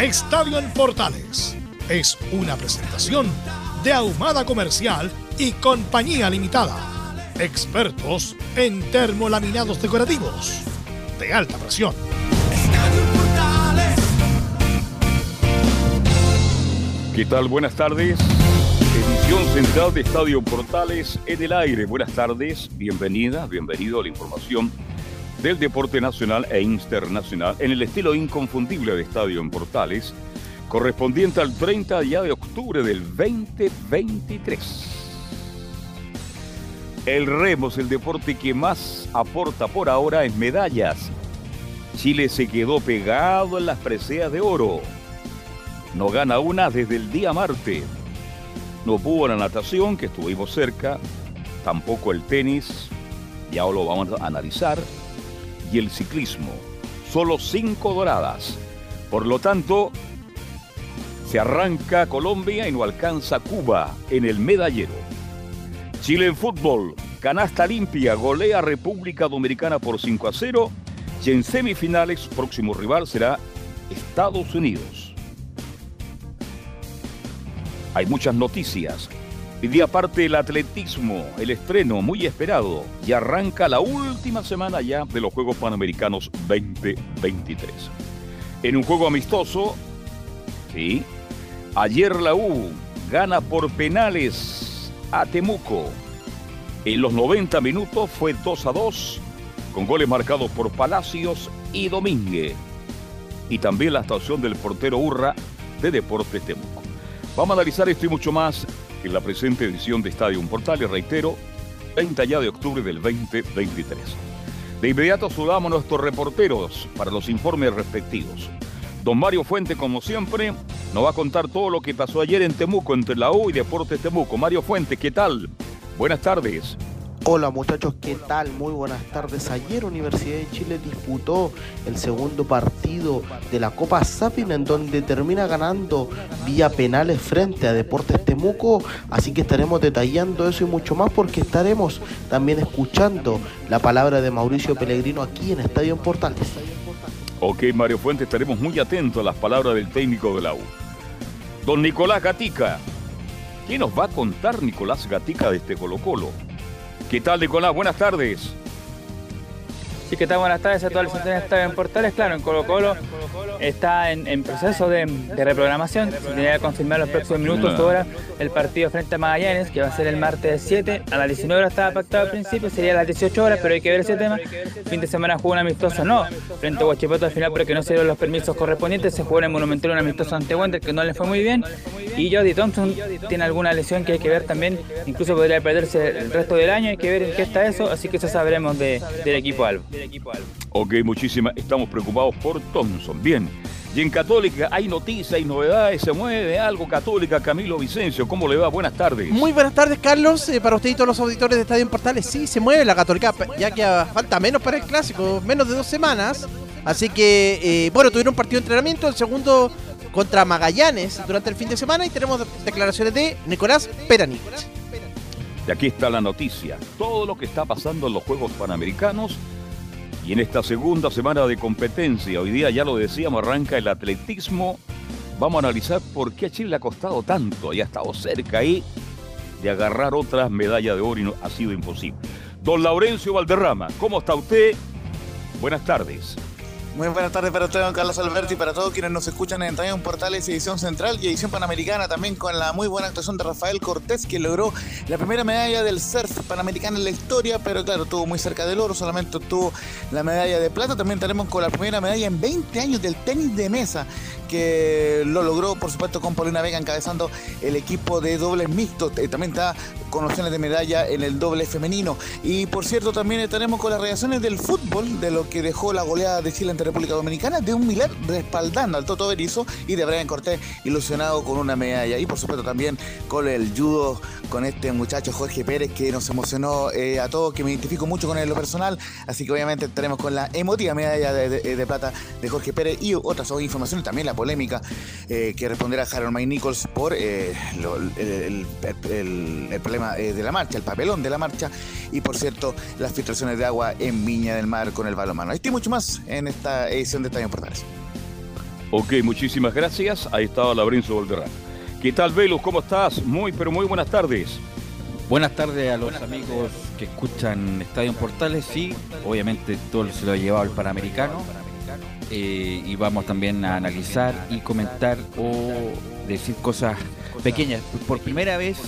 Estadio en Portales es una presentación de Ahumada Comercial y Compañía Limitada. Expertos en termolaminados decorativos de alta presión. ¿Qué tal? Buenas tardes. Edición central de Estadio Portales en el aire. Buenas tardes, bienvenida, bienvenido a la información del deporte nacional e internacional en el estilo inconfundible de Estadio en Portales, correspondiente al 30 de octubre del 2023. El remo es el deporte que más aporta por ahora en medallas. Chile se quedó pegado en las preseas de oro no gana una desde el día Marte. No pudo la natación, que estuvimos cerca, tampoco el tenis, ya lo vamos a analizar, y el ciclismo. Solo cinco doradas. Por lo tanto, se arranca Colombia y no alcanza Cuba en el medallero. Chile en fútbol, canasta limpia, golea República Dominicana por 5 a 0 y en semifinales próximo rival será Estados Unidos. Hay muchas noticias. Día aparte el atletismo, el estreno muy esperado, y arranca la última semana ya de los Juegos Panamericanos 2023. En un juego amistoso, sí, ayer la U gana por penales a Temuco. En los 90 minutos fue 2 a 2, con goles marcados por Palacios y Domínguez. Y también la actuación del portero Urra de Deportes Temuco. Vamos a analizar esto y mucho más en la presente edición de Estadio Portales, reitero, 30 ya de octubre del 2023. De inmediato saludamos a nuestros reporteros para los informes respectivos. Don Mario Fuente, como siempre, nos va a contar todo lo que pasó ayer en Temuco, entre la U y Deportes Temuco. Mario Fuente, ¿qué tal? Buenas tardes. Hola muchachos, ¿qué tal? Muy buenas tardes. Ayer Universidad de Chile disputó el segundo partido de la Copa Sapin en donde termina ganando vía penales frente a Deportes Temuco. Así que estaremos detallando eso y mucho más porque estaremos también escuchando la palabra de Mauricio Pellegrino aquí en Estadio Portales. Ok, Mario Fuente, estaremos muy atentos a las palabras del técnico de la U. Don Nicolás Gatica. ¿Qué nos va a contar Nicolás Gatica de este Colo Colo? ¿Qué tal, Nicolás? Buenas tardes. Sí, ¿qué tal? Buenas tardes a todos los que están en Portales. Claro, en Colo Colo está en, proceso de, reprogramación. Se tiene que confirmar los próximos minutos, ahora el partido frente a Magallanes, que va a ser el martes 7. A las 19 horas estaba pactado al principio, sería a las 18 horas, pero hay que ver ese tema. Fin de semana jugó un amistoso, no. Frente a Huachipato al final, porque no se dieron los permisos correspondientes. Se jugó en el Monumental un amistoso ante Wander, que no le fue muy bien. Y Jody Thompson tiene alguna lesión que hay que ver también. Incluso podría perderse el resto del año. Hay que ver en qué está eso. Así que eso sabremos del equipo Albo. Ok, muchísimas. Estamos preocupados por Thompson. Bien. Y en Católica hay noticias, hay novedades, se mueve algo Católica. Camilo Vicencio, ¿cómo le va? Buenas tardes. Muy buenas tardes, Carlos. Eh, para usted y todos los auditores de Estadio en Portales, sí, se mueve la Católica, ya que falta menos para el clásico, menos de dos semanas. Así que, eh, bueno, tuvieron un partido de entrenamiento, el segundo contra Magallanes durante el fin de semana y tenemos declaraciones de Nicolás Peranich. Y aquí está la noticia, todo lo que está pasando en los Juegos Panamericanos y en esta segunda semana de competencia, hoy día ya lo decíamos, arranca el atletismo. Vamos a analizar por qué a Chile le ha costado tanto y ha estado cerca ahí de agarrar otra medalla de oro y no, ha sido imposible. Don Laurencio Valderrama, ¿cómo está usted? Buenas tardes. Muy buenas tardes para usted, don Carlos Alberti, para todos quienes nos escuchan en Estadio Portales, edición central y edición panamericana, también con la muy buena actuación de Rafael Cortés, que logró la primera medalla del surf panamericano en la historia, pero claro, estuvo muy cerca del oro, solamente obtuvo la medalla de plata. También tenemos con la primera medalla en 20 años del tenis de mesa, que lo logró, por supuesto, con Paulina Vega encabezando el equipo de dobles mixtos. Eh, también está con opciones de medalla en el doble femenino. Y por cierto, también estaremos con las reacciones del fútbol, de lo que dejó la goleada de Chile ante República Dominicana, de un Miler respaldando al Toto Berizzo y de Brian Cortés ilusionado con una medalla. Y por supuesto también con el judo, con este muchacho Jorge Pérez que nos emocionó eh, a todos, que me identifico mucho con él en lo personal. Así que obviamente estaremos con la emotiva medalla de, plata de Jorge Pérez y otras informaciones, también la polémica eh, que responderá Harold May Nichols por eh, el, problema de la marcha, el papelón de la marcha y por cierto las filtraciones de agua en Viña del Mar con el balonmano. Estoy mucho más en esta edición de Estadio Portales. Ok, muchísimas gracias. Ahí estaba Labrinzo Valderrama. ¿Qué tal, Velo? ¿Cómo estás? Muy, pero muy buenas tardes. Buenas tardes a los amigos que escuchan Estadio Portales. Sí, obviamente todo se lo ha llevado el Panamericano. Eh, y vamos también a analizar y comentar o decir cosas pequeñas. Por primera vez,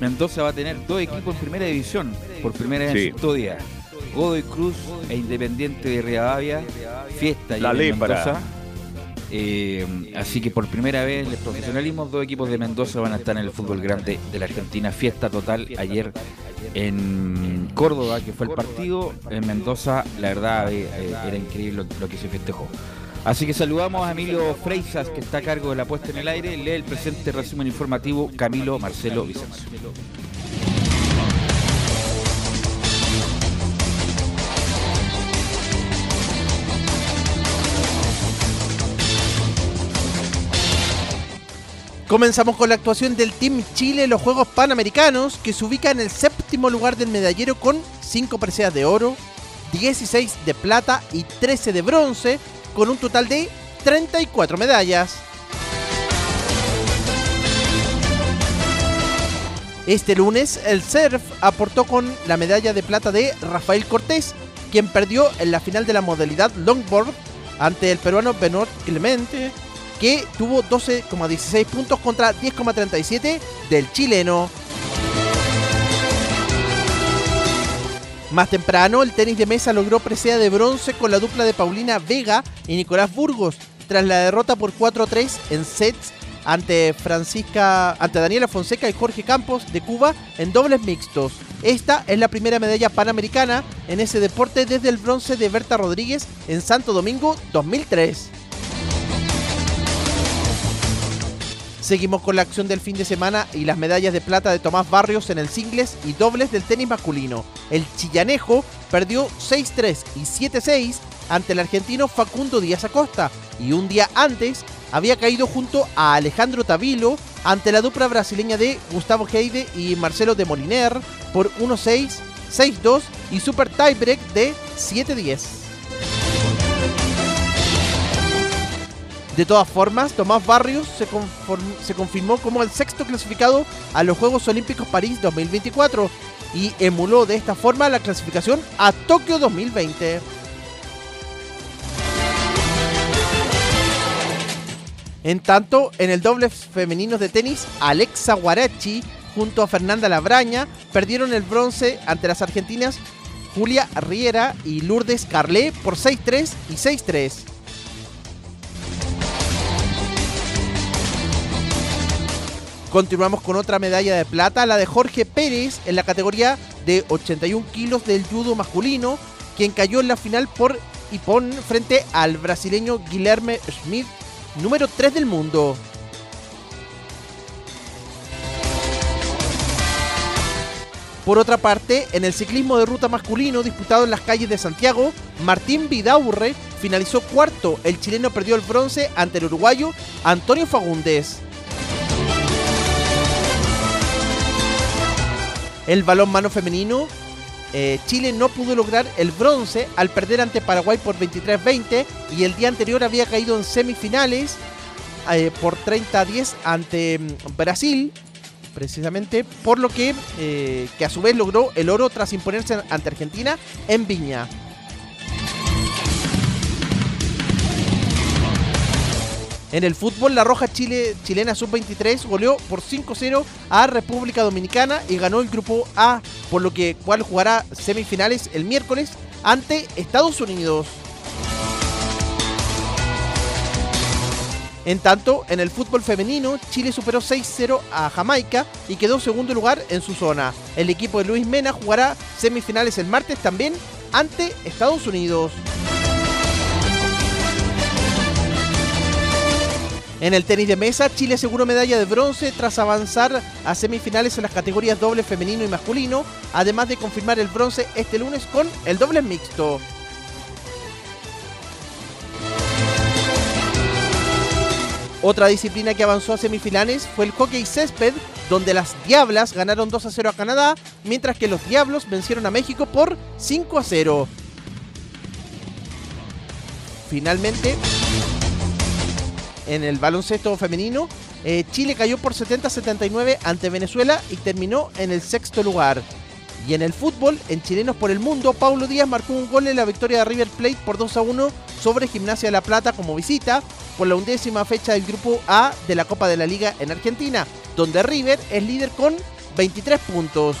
Mendoza va a tener dos equipos en primera división. Por primera vez en su historia. Godoy Cruz e Independiente de Rivadavia, fiesta la Mendoza. Eh, así que por primera vez el profesionalismo, dos equipos de Mendoza van a estar en el fútbol grande de la Argentina. Fiesta total ayer en Córdoba, que fue el partido. En Mendoza, la verdad, eh, eh, era increíble lo, que se festejó. Así que saludamos a Emilio Freisas, que está a cargo de la puesta en el aire. Lee el presente resumen informativo Camilo Marcelo Vicencio. Comenzamos con la actuación del Team Chile en los Juegos Panamericanos, que se ubica en el séptimo lugar del medallero con 5 preseas de oro, 16 de plata y 13 de bronce, con un total de 34 medallas. Este lunes, el surf aportó con la medalla de plata de Rafael Cortés, quien perdió en la final de la modalidad longboard ante el peruano Benoit Clemente que tuvo 12,16 puntos contra 10,37 del chileno. Más temprano, el tenis de mesa logró presea de bronce con la dupla de Paulina Vega y Nicolás Burgos, tras la derrota por 4-3 en sets ante Francisca, ante Daniela Fonseca y Jorge Campos de Cuba en dobles mixtos. Esta es la primera medalla panamericana en ese deporte desde el bronce de Berta Rodríguez en Santo Domingo 2003. Seguimos con la acción del fin de semana y las medallas de plata de Tomás Barrios en el singles y dobles del tenis masculino. El chillanejo perdió 6-3 y 7-6 ante el argentino Facundo Díaz Acosta y un día antes había caído junto a Alejandro Tavilo ante la dupla brasileña de Gustavo Heide y Marcelo de Moliner por 1-6, 6-2 y super tiebreak de 7-10. De todas formas, Tomás Barrios se, confirmó como el sexto clasificado a los Juegos Olímpicos París 2024 y emuló de esta forma la clasificación a Tokio 2020. En tanto, en el doble femenino de tenis, Alexa Guarachi junto a Fernanda Labraña perdieron el bronce ante las argentinas Julia Riera y Lourdes Carlé por 6-3 y 6-3. Continuamos con otra medalla de plata, la de Jorge Pérez en la categoría de 81 kilos del judo masculino, quien cayó en la final por Ipón frente al brasileño Guilherme Schmidt, número 3 del mundo. Por otra parte, en el ciclismo de ruta masculino disputado en las calles de Santiago, Martín Vidaurre finalizó cuarto. El chileno perdió el bronce ante el uruguayo Antonio Fagundes. El balón mano femenino, eh, Chile no pudo lograr el bronce al perder ante Paraguay por 23-20 y el día anterior había caído en semifinales eh, por 30-10 ante mm, Brasil, precisamente por lo que, eh, que a su vez logró el oro tras imponerse ante Argentina en Viña. En el fútbol, la Roja Chile, chilena sub-23 goleó por 5-0 a República Dominicana y ganó el grupo A, por lo que cual jugará semifinales el miércoles ante Estados Unidos. En tanto, en el fútbol femenino, Chile superó 6-0 a Jamaica y quedó segundo lugar en su zona. El equipo de Luis Mena jugará semifinales el martes también ante Estados Unidos. En el tenis de mesa, Chile aseguró medalla de bronce tras avanzar a semifinales en las categorías doble femenino y masculino, además de confirmar el bronce este lunes con el doble mixto. Otra disciplina que avanzó a semifinales fue el hockey césped, donde las Diablas ganaron 2 a 0 a Canadá, mientras que los Diablos vencieron a México por 5 a 0. Finalmente, en el baloncesto femenino, eh, Chile cayó por 70-79 ante Venezuela y terminó en el sexto lugar. Y en el fútbol, en Chilenos por el Mundo, Paulo Díaz marcó un gol en la victoria de River Plate por 2 a 1 sobre Gimnasia de la Plata como visita por la undécima fecha del Grupo A de la Copa de la Liga en Argentina, donde River es líder con 23 puntos.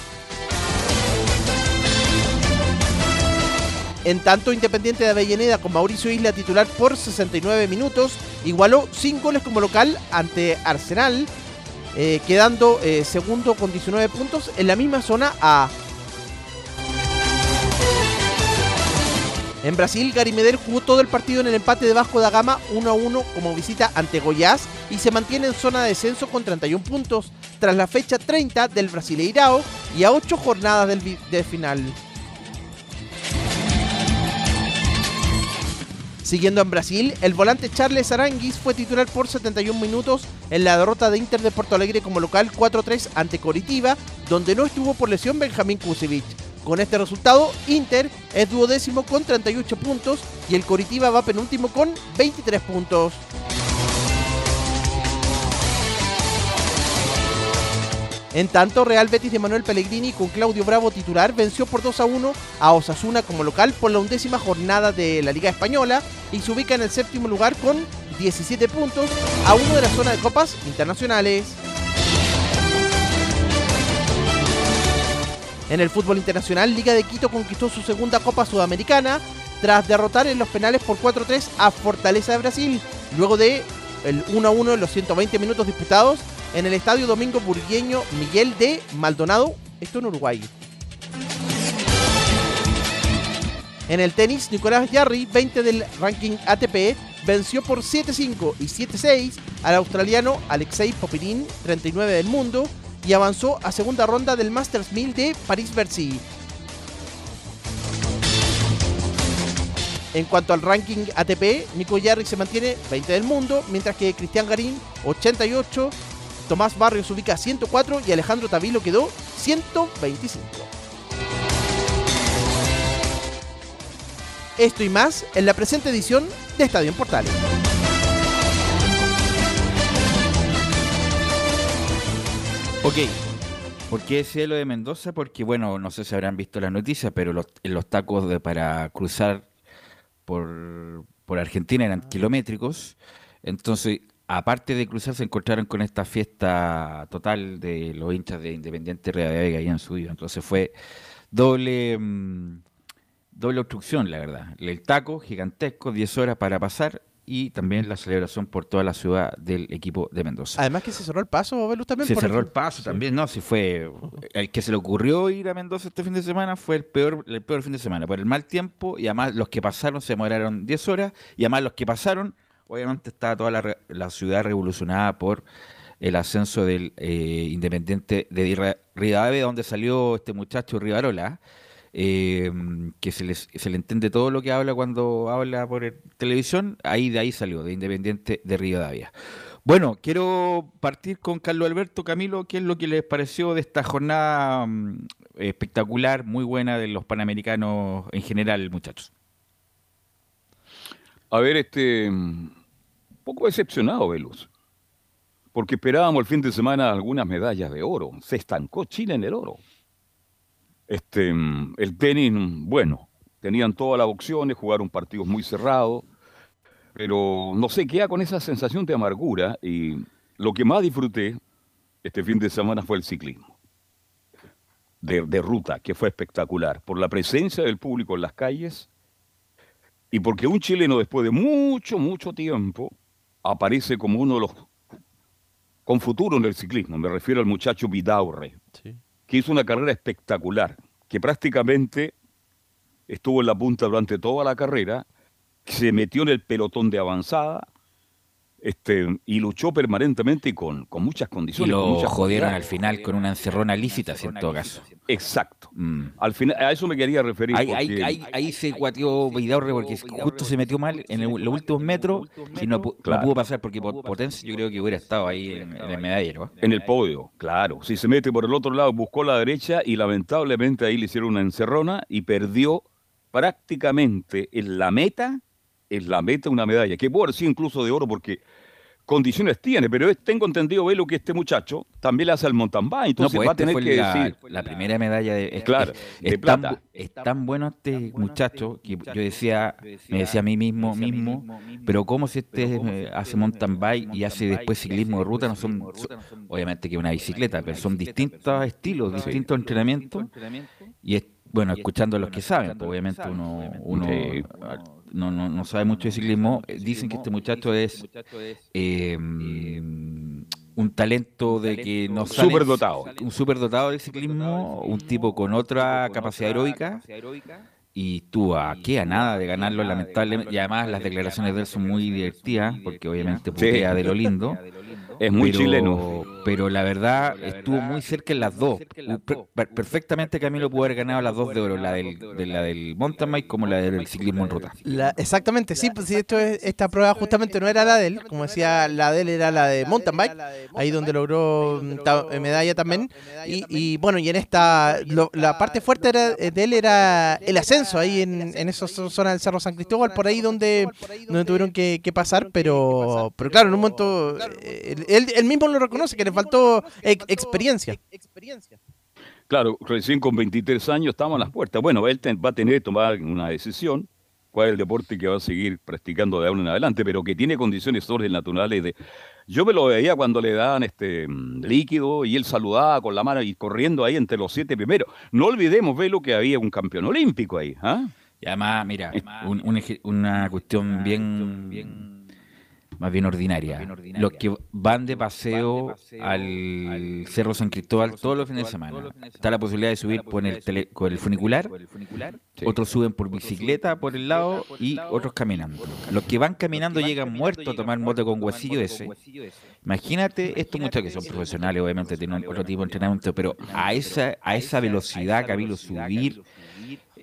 En tanto, Independiente de Avellaneda con Mauricio Isla titular por 69 minutos, igualó 5 goles como local ante Arsenal, eh, quedando eh, segundo con 19 puntos en la misma zona A. En Brasil, Gary jugó todo el partido en el empate de Vasco Gama 1 a 1 como visita ante Goiás y se mantiene en zona de descenso con 31 puntos tras la fecha 30 del Brasileirao y a 8 jornadas del final. Siguiendo en Brasil, el volante Charles Aranguis fue titular por 71 minutos en la derrota de Inter de Porto Alegre como local 4-3 ante Coritiba, donde no estuvo por lesión Benjamín Kusevich. Con este resultado, Inter es duodécimo con 38 puntos y el Coritiba va penúltimo con 23 puntos. En tanto, Real Betis de Manuel Pellegrini con Claudio Bravo titular venció por 2 a 1 a Osasuna como local por la undécima jornada de la Liga Española y se ubica en el séptimo lugar con 17 puntos a uno de la zona de copas internacionales. En el fútbol internacional, Liga de Quito conquistó su segunda Copa Sudamericana tras derrotar en los penales por 4-3 a Fortaleza de Brasil, luego de el 1-1 en los 120 minutos disputados en el Estadio Domingo Burgueño Miguel de Maldonado, esto en Uruguay. En el tenis, Nicolás Yarri, 20 del ranking ATP, venció por 7-5 y 7-6 al australiano Alexei Popirin, 39 del mundo, y avanzó a segunda ronda del Masters 1000 de París-Bercy. En cuanto al ranking ATP, Nico Yarri se mantiene 20 del mundo, mientras que Cristian Garín 88, Tomás Barrios ubica 104 y Alejandro Tavilo quedó 125. Esto y más en la presente edición de Estadio en Portales. Ok. ¿Por qué decía lo de Mendoza? Porque, bueno, no sé si habrán visto las noticias, pero los, los tacos de, para cruzar por, por Argentina eran kilométricos. Entonces, aparte de cruzar, se encontraron con esta fiesta total de los hinchas de Independiente Río de Vega en su vida. Entonces fue doble, mm, doble obstrucción, la verdad. El taco gigantesco, 10 horas para pasar, y también la celebración por toda la ciudad del equipo de Mendoza. Además que se cerró el paso, Velus, también. Se por cerró el paso también, no, si fue el que se le ocurrió ir a Mendoza este fin de semana fue el peor, el peor fin de semana, por el mal tiempo y además los que pasaron se demoraron 10 horas y además los que pasaron, obviamente estaba toda la, la ciudad revolucionada por el ascenso del eh, Independiente de Rivadavia, donde salió este muchacho Rivarola, eh, que se, les- le entiende todo lo que habla cuando habla por el- televisión, ahí de ahí salió, de Independiente de Rivadavia. Bueno, quiero partir con Carlos Alberto Camilo, ¿qué es lo que les pareció de esta jornada mm, espectacular, muy buena de los panamericanos en general, muchachos? A ver, este. Un poco decepcionado, Velus. Porque esperábamos el fin de semana algunas medallas de oro. Se estancó Chile en el oro. Este, el tenis, bueno, tenían todas las opciones, jugaron partidos muy cerrados. pero no sé, queda con esa sensación de amargura y lo que más disfruté este fin de semana fue el ciclismo. De, de, ruta, que fue espectacular, por la presencia del público en las calles y porque un chileno después de mucho, mucho tiempo aparece como uno de los con futuro en el ciclismo. Me refiero al muchacho Vidaurre, sí. que hizo una carrera espectacular, que prácticamente estuvo en la punta durante toda la carrera, se metió en el pelotón de avanzada, este, y luchó permanentemente y con, con muchas condiciones. Y lo muchas jodieron al final con una encerrona lícita, en todo caso. Exacto. Mm. Al final, a eso me quería referir. Ahí, ahí, ahí, ahí se cuateó Vidaurre porque justo se metió mal en el, los últimos metros y no, claro. no, pudo pasar porque por potencia yo creo que hubiera estado ahí en, en el medallero. En el podio, claro. Si se mete por el otro lado, buscó la derecha y lamentablemente ahí le hicieron una encerrona y perdió prácticamente en la meta, en la meta una medalla, que puede ser incluso de oro porque condiciones tiene, pero tengo entendido, Velo, que este muchacho también le hace al mountain bike, entonces no, pues va a tener este que la, decir... La primera medalla de... Es, claro, es, de es plata. Tan, es tan bueno este muchacho que yo decía, me decía a mí mismo, mismo, pero ¿cómo si este eh, hace mountain bike y hace después ciclismo de ruta? No son, son obviamente que una bicicleta, pero son distintos estilos, distintos entrenamientos, y es, bueno, escuchando a los que saben, pues obviamente uno... uno no, no, no, sabe mucho de ciclismo, dicen que este muchacho es eh, un talento de que no sale, super dotado. un super dotado del ciclismo, un tipo con otra capacidad heroica y tú a qué a nada de ganarlo lamentablemente y además las declaraciones de él son muy divertidas porque obviamente putea de lo lindo es muy pero, chileno. Pero la verdad estuvo muy cerca en las dos. Per perfectamente Camilo pudo haber ganado las dos de oro, la del, de la del mountain bike como la del ciclismo en ruta. La, exactamente, sí, pues sí, esto es, esta prueba justamente no era la de él, como decía, la de él era la de mountain bike, ahí donde logró ta, medalla también. Y, y, bueno, y en esta, lo, la parte fuerte era, de él era el ascenso, ahí en, en esa zona del Cerro San Cristóbal, por ahí donde, donde tuvieron que, que pasar, pero, pero claro, en un momento... Eh, él, él, mismo lo reconoce, que le faltó ex experiencia. Claro, recién con 23 años estamos a las puertas. Bueno, él va a tener que tomar una decisión, cuál es el deporte que va a seguir practicando de ahora en adelante, pero que tiene condiciones sobrenaturales de... Yo me lo veía cuando le daban este líquido y él saludaba con la mano y corriendo ahí entre los siete primeros. No olvidemos, Velo, que había un campeón olímpico ahí. ¿ah? Y además, mira, un, un, una cuestión bien, bien más bien ordinaria. Bien ordinaria. Los que van de paseo al Cerro San Cristóbal todos los fines de semana. Está la posibilidad de subir por el, tele, con el funicular, sí. otros suben por bicicleta por el lado y otros caminando. Los que van caminando llegan muertos a tomar moto con huesillo ese. Imagínate estos muchachos que son profesionales, obviamente tienen otro tipo de entrenamiento, pero a esa, a esa velocidad, Camilo, subir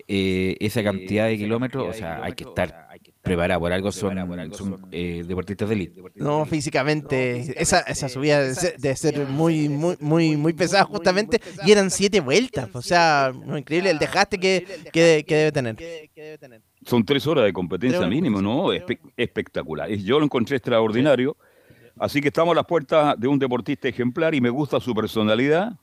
eh, esa cantidad de kilómetros, o sea, hay que estar preparado, por algo son, son eh, deportistas de élite. No, físicamente, esa, esa subida de ser, de ser muy, muy, muy, muy pesada justamente, y eran siete vueltas, o sea, no, increíble el desgaste que, que, que, debe tener. Son tres horas de competencia mínimo, ¿no? Espe espectacular. Yo lo encontré extraordinario, así que estamos a las puertas de un deportista ejemplar y me gusta su personalidad.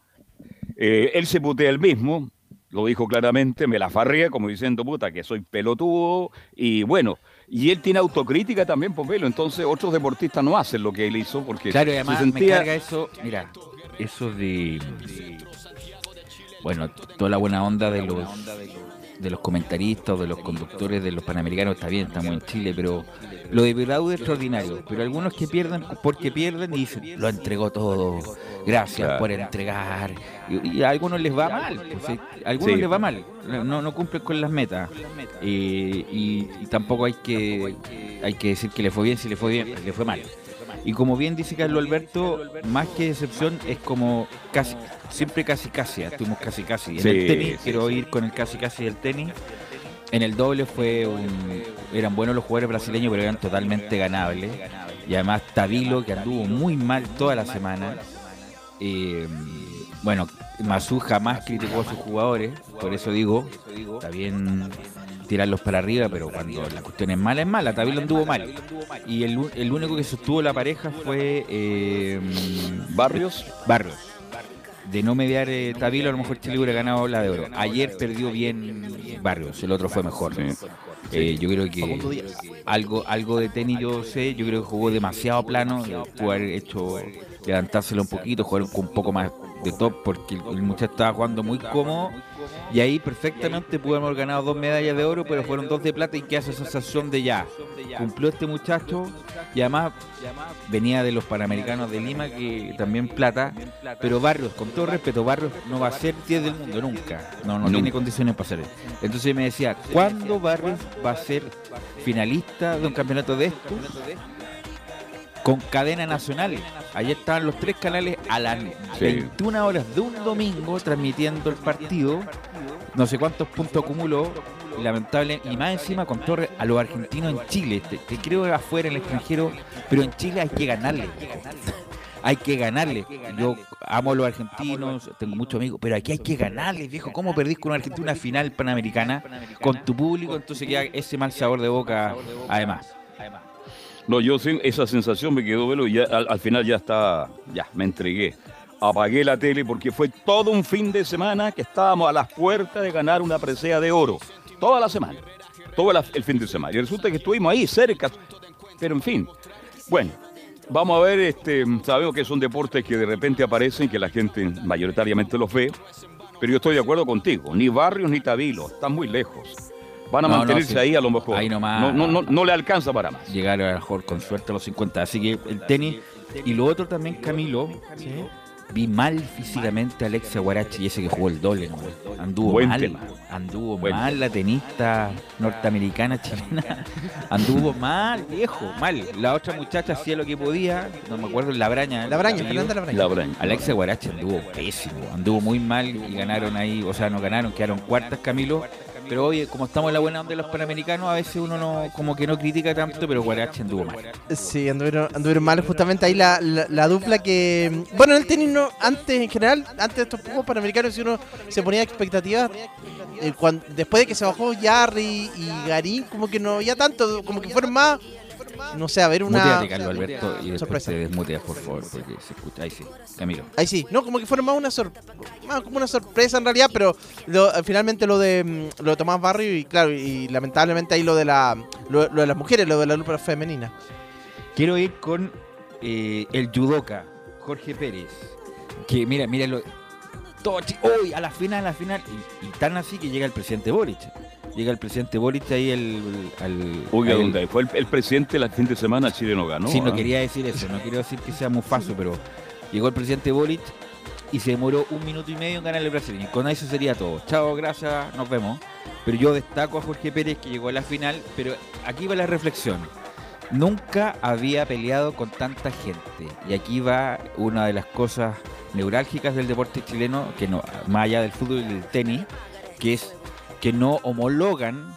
Eh, él se putea el mismo, lo dijo claramente, me la farría como diciendo, puta, que soy pelotudo, y bueno, y él tiene autocrítica también, por verlo, entonces otros deportistas no hacen lo que él hizo, porque claro, y además se sentía... me carga eso, mira, eso de, bueno, toda la buena onda de los de los comentaristas, de los conductores de los panamericanos, está bien, estamos en Chile, pero lo de Veraudo es extraordinario, pero algunos que pierden, porque pierden, dicen, lo entregó todo, gracias claro. por entregar, y, y, a algunos les va mal, pues, a algunos sí. les va mal, no, no cumplen con las metas, eh, y, y, tampoco hay que, hay que decir que le fue bien si le fue bien, le fue mal. Y como bien dice Carlos Alberto, más que decepción es como casi, siempre casi casi, estuvimos casi casi. En sí, el tenis, sí, quiero sí. ir con el casi casi del tenis. En el doble fue un, eran buenos los jugadores brasileños, pero eran totalmente ganables. Y además Tabilo, que anduvo muy mal toda la semana. Eh, bueno, Mazú jamás criticó a sus jugadores, por eso digo, está bien tirarlos para arriba, pero cuando la cuestión es mala, es mala. Tabilo anduvo mal. Y el, el único que sostuvo la pareja fue eh, Barrios. Barrios. De no mediar eh, Tabilo, a lo mejor Chile hubiera ganado la de oro. Ayer perdió bien Barrios, el otro fue mejor. Sí. Eh, yo creo que algo, algo de tenis yo sé, yo creo que jugó demasiado plano, eh, pudo haber hecho levantárselo un poquito, jugar con un poco más de top, porque el, el muchacho estaba jugando muy cómodo y ahí perfectamente pudo haber ganado dos medallas de oro, pero fueron dos de plata y que hace esa sensación de ya. Cumplió este muchacho y además venía de los Panamericanos de Lima, que también plata, pero Barrios, con todo respeto, Barrios no va a ser 10 del mundo nunca. No, no Nunca. tiene condiciones para ser. Entonces me decía, ¿cuándo Barrios va a ser finalista de un campeonato de estos? Con cadena nacional. Ayer estaban los tres canales a las Sí. 21 horas de un domingo transmitiendo el partido. No sé cuántos puntos acumuló. Lamentable. Y más encima con Torres a los argentinos en Chile. Te, te creo que afuera, en el extranjero. Pero en Chile hay que ganarle. Hay que ganarle. Yo amo a los argentinos, tengo muchos amigos, pero aquí hay que ganarle, viejo. ¿Cómo perdís con Argentina una final panamericana con tu público? Entonces queda ese mal sabor de boca, además. No, yo esa sensación me quedó velo y ya, al, al final ya está, ya, me entregué. Apagué la tele porque fue todo un fin de semana que estábamos a las puertas de ganar una presea de oro. Toda la semana. Todo el fin de semana. Y resulta que estuvimos ahí cerca. Pero en fin. Bueno, vamos a ver, este, sabemos que son deportes que de repente aparecen, que la gente mayoritariamente los ve. Pero yo estoy de acuerdo contigo. Ni Barrios ni Tabilo. Están muy lejos. Van a No, no, mantenerse sí. ahí a lo mejor. Ahí nomás. No, no, no, no le alcanza para más. Llegar a lo mejor con suerte a los 50. Así que el tenis. Y lo otro también, Camilo, vi mal físicamente a Alexia Guarachi y ese que jugó el doble, ¿no? Anduvo Buen mal. tema. Anduvo Buen mal la tenista norteamericana chilena. Anduvo mal, viejo, mal. La otra muchacha hacía lo que podía. No me acuerdo, la braña. La Braña. Fernanda La Braña. La Braña. Alexia Guarachi anduvo pésimo, anduvo muy mal y ganaron ahí, o sea, no ganaron, quedaron cuartas Camilo. Pero oye, como estamos en la buena onda de los panamericanos, a veces uno no, como que no critica tanto, pero Guarachi anduvo mal. Sí, anduvieron, anduvieron mal justamente ahí la, la, la dupla que... Bueno, en el tenis no, antes en general, antes de estos Juegos Panamericanos, si uno se ponía expectativas, eh, después de que se bajó Yarri y Garín, como que no había tanto, como que fueron más, no sé, a ver una... Muteate, Carlos Alberto, y después sorpresa. te desmuteas, por favor, porque se escucha. Ahí sí, Camilo. Ahí sí, no, como que fueron más una sor- más como una sorpresa en realidad, pero lo- finalmente lo de mm, lo de Tomás Barrio y claro, y lamentablemente ahí lo de la lo, lo de las mujeres, lo de la dupla femenina. Quiero ir con eh, el judoka, Jorge Pérez. Que mira, mira lo. Todo uy, a la final, a la final. Y, y tan así que llega el presidente Boric. Llega el presidente Boric ahí el, al. Oiga, ¿dónde? Fue el, el presidente el fin de semana chileno ganó. sí, no ¿ah? quería decir eso, no quiero decir que sea mufaso, pero llegó el presidente Boric y se demoró un minuto y medio en ganar el brasileño. Y con eso sería todo. Chao, gracias, nos vemos. Pero yo destaco a Jorge Pérez que llegó a la final, pero aquí va la reflexión. Nunca había peleado con tanta gente. Y aquí va una de las cosas neurálgicas del deporte chileno, que no, más allá del fútbol y del tenis, que es que no homologan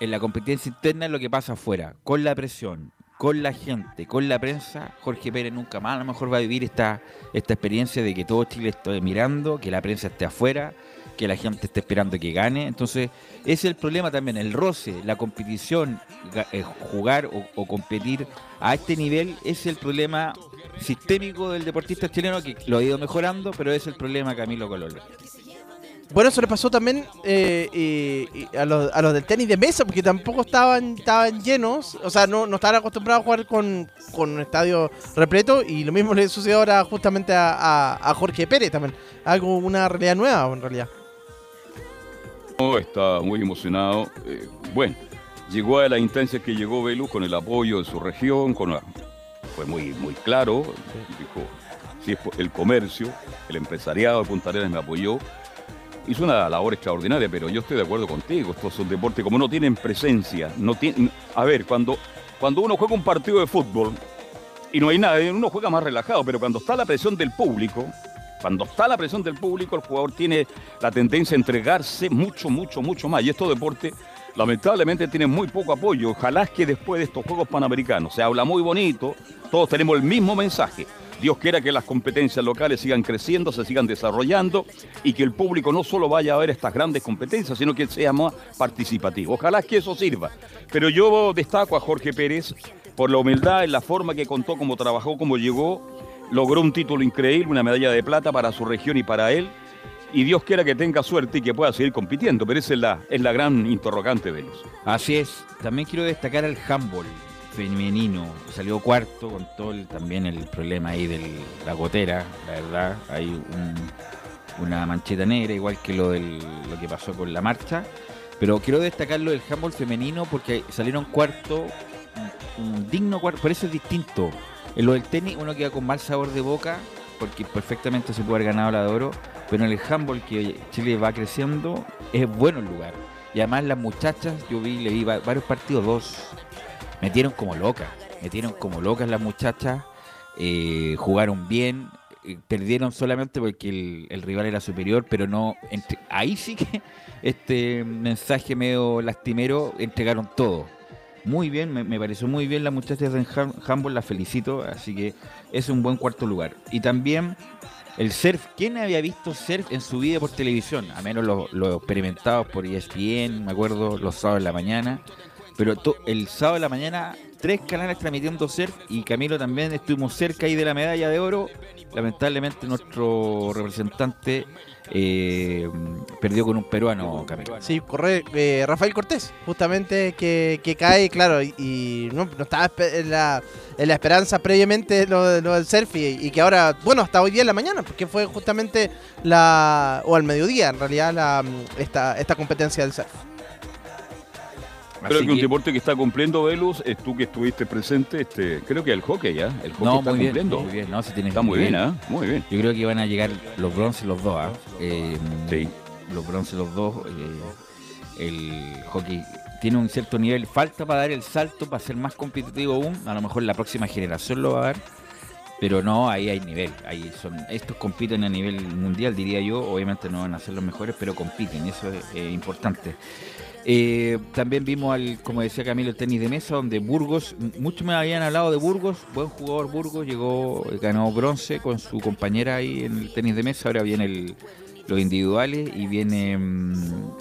en la competencia interna lo que pasa afuera, con la presión, con la gente, con la prensa, Jorge Pérez nunca más a lo mejor va a vivir esta, esta experiencia de que todo Chile esté mirando, que la prensa esté afuera, que la gente esté esperando que gane. Entonces, ese es el problema también, el roce, la competición, eh, jugar o, o competir a este nivel, es el problema sistémico del deportista chileno que lo ha ido mejorando, pero es el problema Camilo Cololo. Bueno, eso le pasó también eh, a, los, a los del tenis de mesa, porque tampoco estaban, estaban llenos, o sea, no, no estaban acostumbrados a jugar con, con un estadio repleto, y lo mismo le sucedió ahora justamente a, a- Jorge Pérez también. Algo, una realidad nueva en realidad. No, está muy emocionado. Eh, bueno, llegó a la instancia que llegó Velu con el apoyo de su región, con fue muy, muy claro. Dijo, si por el comercio, el empresariado de Punta Arenas me apoyó. Hizo una labor extraordinaria, pero yo estoy de acuerdo contigo. Estos son deportes como no tienen presencia. No tienen, a ver, cuando, cuando uno juega un partido de fútbol y no hay nada, uno juega más relajado, pero cuando está la presión del público, cuando está la presión del público, el jugador tiene la tendencia a entregarse mucho, mucho, mucho más. Y estos deportes, lamentablemente, tienen muy poco apoyo. Ojalá que después de estos Juegos Panamericanos se habla muy bonito, todos tenemos el mismo mensaje. Dios quiera que las competencias locales sigan creciendo, se sigan desarrollando y que el público no solo vaya a ver estas grandes competencias, sino que sea más participativo. Ojalá que eso sirva. Pero yo destaco a Jorge Pérez por la humildad, en la forma que contó, cómo trabajó, cómo llegó logró un título increíble, una medalla de plata para su región y para él. y Dios quiera que tenga suerte y que pueda seguir compitiendo, pero esa es la, es la gran interrogante de ellos. Así es. También quiero destacar al handball femenino. Salió cuarto con todo el- también el problema ahí de la gotera, la verdad. Hay un- una mancheta negra, igual que lo, del, lo que pasó con la marcha. Pero quiero destacar lo del handball femenino porque salieron cuarto, un, un digno cuarto, por eso es distinto. En lo del tenis uno queda con mal sabor de boca porque perfectamente se puede haber ganado la de oro, pero en el handball que Chile va creciendo es bueno el lugar. Y además las muchachas, yo vi, le vi va- varios partidos, dos, metieron como locas, metieron como locas las muchachas, eh, jugaron bien, eh, perdieron solamente porque el, rival era superior, pero no, entre- ahí sí que este mensaje medio lastimero, entregaron todo. Muy bien, me, pareció muy bien las muchachas de handball, las felicito, así que es un buen cuarto lugar. Y también el surf, ¿quién había visto surf en su vida por televisión? A menos los los experimentados por ESPN, me acuerdo, los sábados de la mañana. Pero el sábado de la mañana, tres canales transmitiendo surf y Camilo también estuvimos cerca ahí de la medalla de oro. Lamentablemente nuestro representante eh, perdió con un peruano, Camilo. Sí, corre, eh, Rafael Cortés, justamente que, cae, claro, y, no, estaba en la, en la esperanza previamente lo, lo del surf y, que ahora, bueno, hasta hoy día en la mañana, porque fue justamente la, o al mediodía en realidad, la, esta, esta competencia del surf. Creo Así que un deporte que está cumpliendo, Velus, es tú que estuviste presente, este, creo que el hockey, ¿ya? El hockey No, está muy bien, cumpliendo. muy bien, no, se tiene Está muy bien, ¿ah? Muy bien. Yo creo que van a llegar los bronces los dos, ¿ah? Eh, Sí. Los bronces los dos. eh, el hockey tiene un cierto nivel. Falta para dar el salto, para ser más competitivo aún. A lo mejor la próxima generación lo va a dar. Pero no, ahí hay nivel. Ahí son, estos compiten a nivel mundial, diría yo. Obviamente no van a ser los mejores, pero compiten. Eso es importante. Eh, también vimos, al, como decía Camilo, el tenis de mesa, donde Burgos, muchos me habían hablado de Burgos, buen jugador Burgos, llegó, ganó bronce con su compañera ahí en el tenis de mesa, ahora viene el, los individuales y viene mm,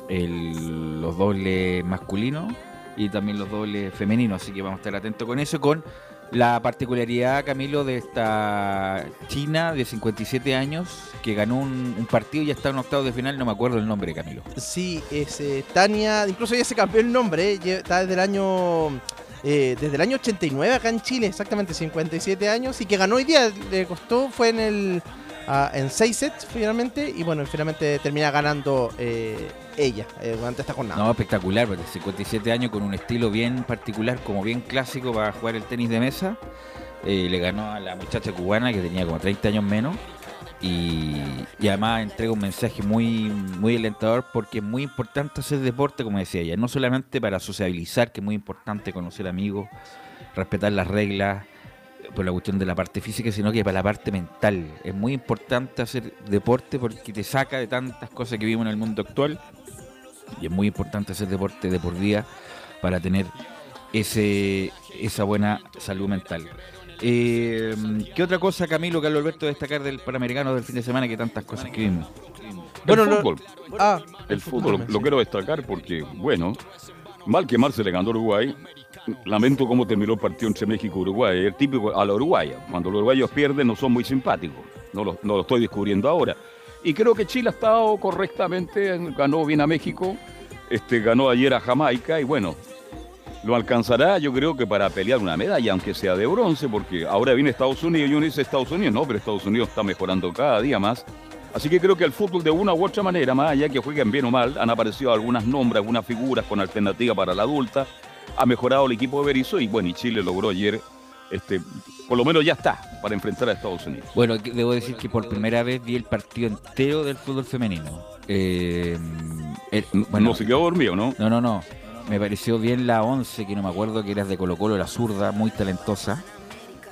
el- los dobles masculinos y también los dobles femeninos, así que vamos a estar atentos con eso, con la particularidad, Camilo, de esta China de 57 años que ganó un, partido y ya está en octavos de final, no me acuerdo el nombre, Camilo. Sí, es eh, Tania, incluso ya se cambió el nombre, eh, está desde el año eh, desde el año 89 acá en Chile, exactamente 57 años, y que ganó hoy día, le costó, fue en el ah, en 6 sets finalmente, y bueno, finalmente termina ganando eh, ella eh, durante esta jornada. No, espectacular, porque 57 años con un estilo bien particular, como bien clásico para jugar el tenis de mesa. Eh, le ganó a la muchacha cubana que tenía como 30 años menos. Y, y además entrega un mensaje muy, muy alentador porque es muy importante hacer deporte, como decía ella, no solamente para sociabilizar, que es muy importante conocer amigos, respetar las reglas, por la cuestión de la parte física, sino que para la parte mental. Es muy importante hacer deporte porque te saca de tantas cosas que vivimos en el mundo actual y es muy importante hacer deporte de por vida para tener ese esa buena salud mental. Eh, ¿Qué otra cosa, Camilo, Carlos Alberto, destacar del Panamericano del fin de semana que tantas cosas que vimos? Bueno, el lo- fútbol. Ah, El fútbol lo, lo quiero destacar porque, bueno, mal que mal le ganó a Uruguay. Lamento cómo terminó el partido entre México y Uruguay. Es típico a la uruguaya. Cuando los uruguayos pierden no son muy simpáticos. No lo, no lo estoy descubriendo ahora. Y creo que Chile ha estado correctamente, ganó bien a México, este, ganó ayer a Jamaica y bueno, lo alcanzará yo creo que para pelear una medalla, aunque sea de bronce, porque ahora viene Estados Unidos y uno dice Estados Unidos, no, pero Estados Unidos está mejorando cada día más. Así que creo que el fútbol de una u otra manera, más allá que jueguen bien o mal, han aparecido algunas nombres, algunas figuras con alternativa para la adulta, ha mejorado el equipo de Berizzo y bueno, y Chile logró ayer, este, por lo menos ya está, para enfrentar a Estados Unidos. Bueno, debo decir que por primera vez vi el partido entero del fútbol femenino. Eh, el- bueno, no se quedó dormido, ¿no? No, no, no. Me pareció bien la 11, que no me acuerdo que era de Colo Colo, la zurda, muy talentosa.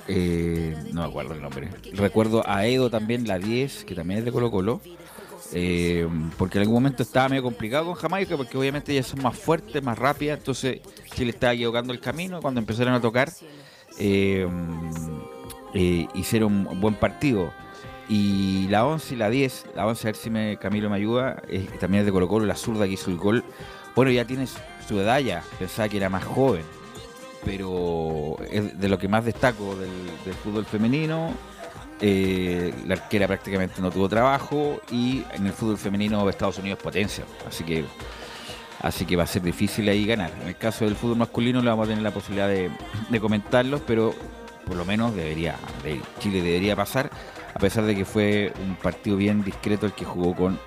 Eh, no me acuerdo el nombre. Recuerdo a Edo también, la 10, que también es de Colo Colo. Eh, porque en algún momento estaba medio complicado con Jamaica, porque obviamente ellas son más fuertes, más rápidas. Entonces Chile estaba equivocando el camino. Cuando empezaron a tocar, eh, hicieron un buen partido. Y la 11 y la 10, la 11 a ver si me, Camilo me ayuda, también es de Colo Colo, la zurda que hizo el gol. Bueno, ya tiene su- su edad ya, pensaba que era más joven, pero es de lo que más destaco del, fútbol femenino. eh, la arquera prácticamente no tuvo trabajo y en el fútbol femenino Estados Unidos potencia. Así que así que va a ser difícil ahí ganar. En el caso del fútbol masculino le vamos a tener la posibilidad de, comentarlos, pero por lo menos debería de- Chile debería pasar, a pesar de que fue un partido bien discreto el que jugó con,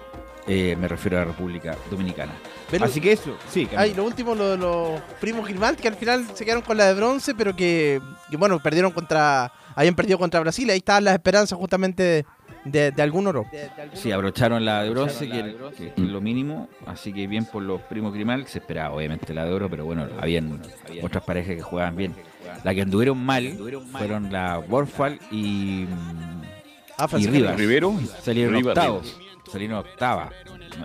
eh, me refiero a la República Dominicana. Pero- Así que eso, sí, Ay, lo último, lo de los primos Grimaldi, que al final se quedaron con la de bronce, pero que, que, bueno, perdieron contra. Habían perdido contra Brasil. Ahí estaban las esperanzas justamente de, de algún oro. Sí, abrocharon la de bronce, que, que- que es lo mínimo. Así que bien por los primos Grimal, que se esperaba obviamente la de oro, pero bueno, habían otras parejas que jugaban bien. La que anduvieron mal fueron la Borfal y, Ah, y Rivas. Rivero. Salieron Rivas, octavos. Salieron octava.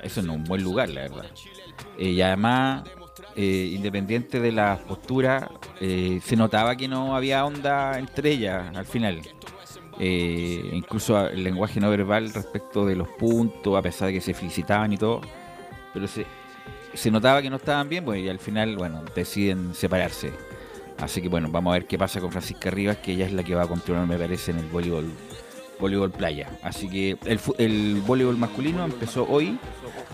Eso no es un buen lugar, la verdad. Eh, y además, eh, independiente de la postura, eh, se notaba que no había onda entre ellas al final. Incluso el lenguaje no verbal respecto de los puntos, a pesar de que se felicitaban y todo. Pero se, se notaba que no estaban bien, pues, y al final, bueno, deciden separarse. Así que bueno, vamos a ver qué pasa con Francisca Rivas, que ella es la que va a continuar, me parece, en el voleibol voleibol playa. Así que el, el voleibol masculino empezó hoy,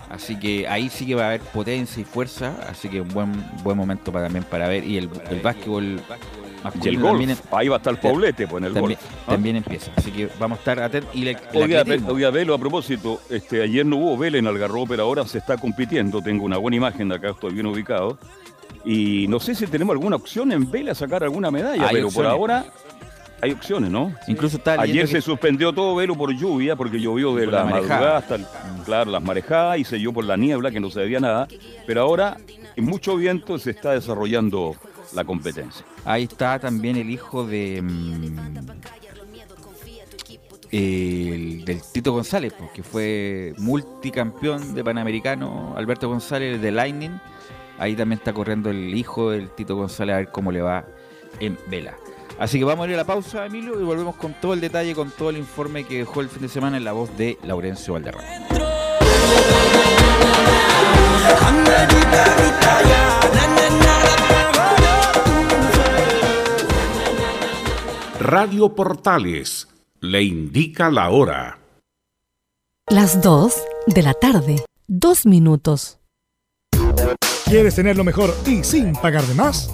así que ahí sí que va a haber potencia y fuerza, así que un buen buen momento para, también para ver. Y el, el básquetbol Y el masculino golf. también, Ahí va a estar el Paulete, pues en el también, golf. ¿ah? también empieza. Así que vamos a estar atentos. Y la- Oiga, Velo, a propósito, este, ayer no hubo vela en Algarrobo, pero ahora se está compitiendo. Tengo una buena imagen de acá, estoy bien ubicado. Y no sé si tenemos alguna opción en vela sacar alguna medalla, Hay pero opciones. por ahora hay opciones, ¿no? Incluso está Ayer se que- suspendió todo velo por lluvia, porque llovió de Por la, madrugada hasta, el- claro, las marejadas y se dio por la niebla, que no se veía nada. Pero ahora, en mucho viento, se está desarrollando la competencia. Ahí está también el hijo de mm, el- del Tito González, pues, que fue multicampeón de Panamericano, Alberto González de Lightning. Ahí también está corriendo el hijo del Tito González a ver cómo le va en vela. Así que vamos a ir a la pausa, Emilio, y volvemos con todo el detalle, con todo el informe que dejó el fin de semana en la voz de Laurencio Valderrama. Radio Portales le indica la hora. Las 2 de la tarde, 2 minutos. ¿Quieres tener lo mejor y sin pagar de más?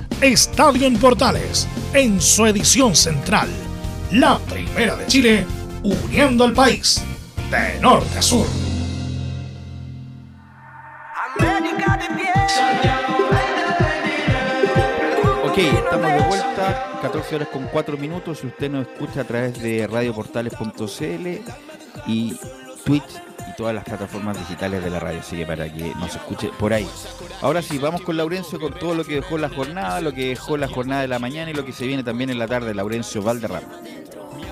Estadio en Portales en su edición central. La primera de Chile, uniendo al país de norte a sur. Ok, estamos de vuelta, 14 horas con 4 minutos. Si usted nos escucha a través de radioportales.cl y Twitch y todas las plataformas digitales de la radio, así que para que nos escuche por ahí. Ahora sí, vamos con Laurencio con todo lo que dejó la jornada, lo que dejó la jornada de la mañana y lo que se viene también en la tarde, Laurencio Valderrama.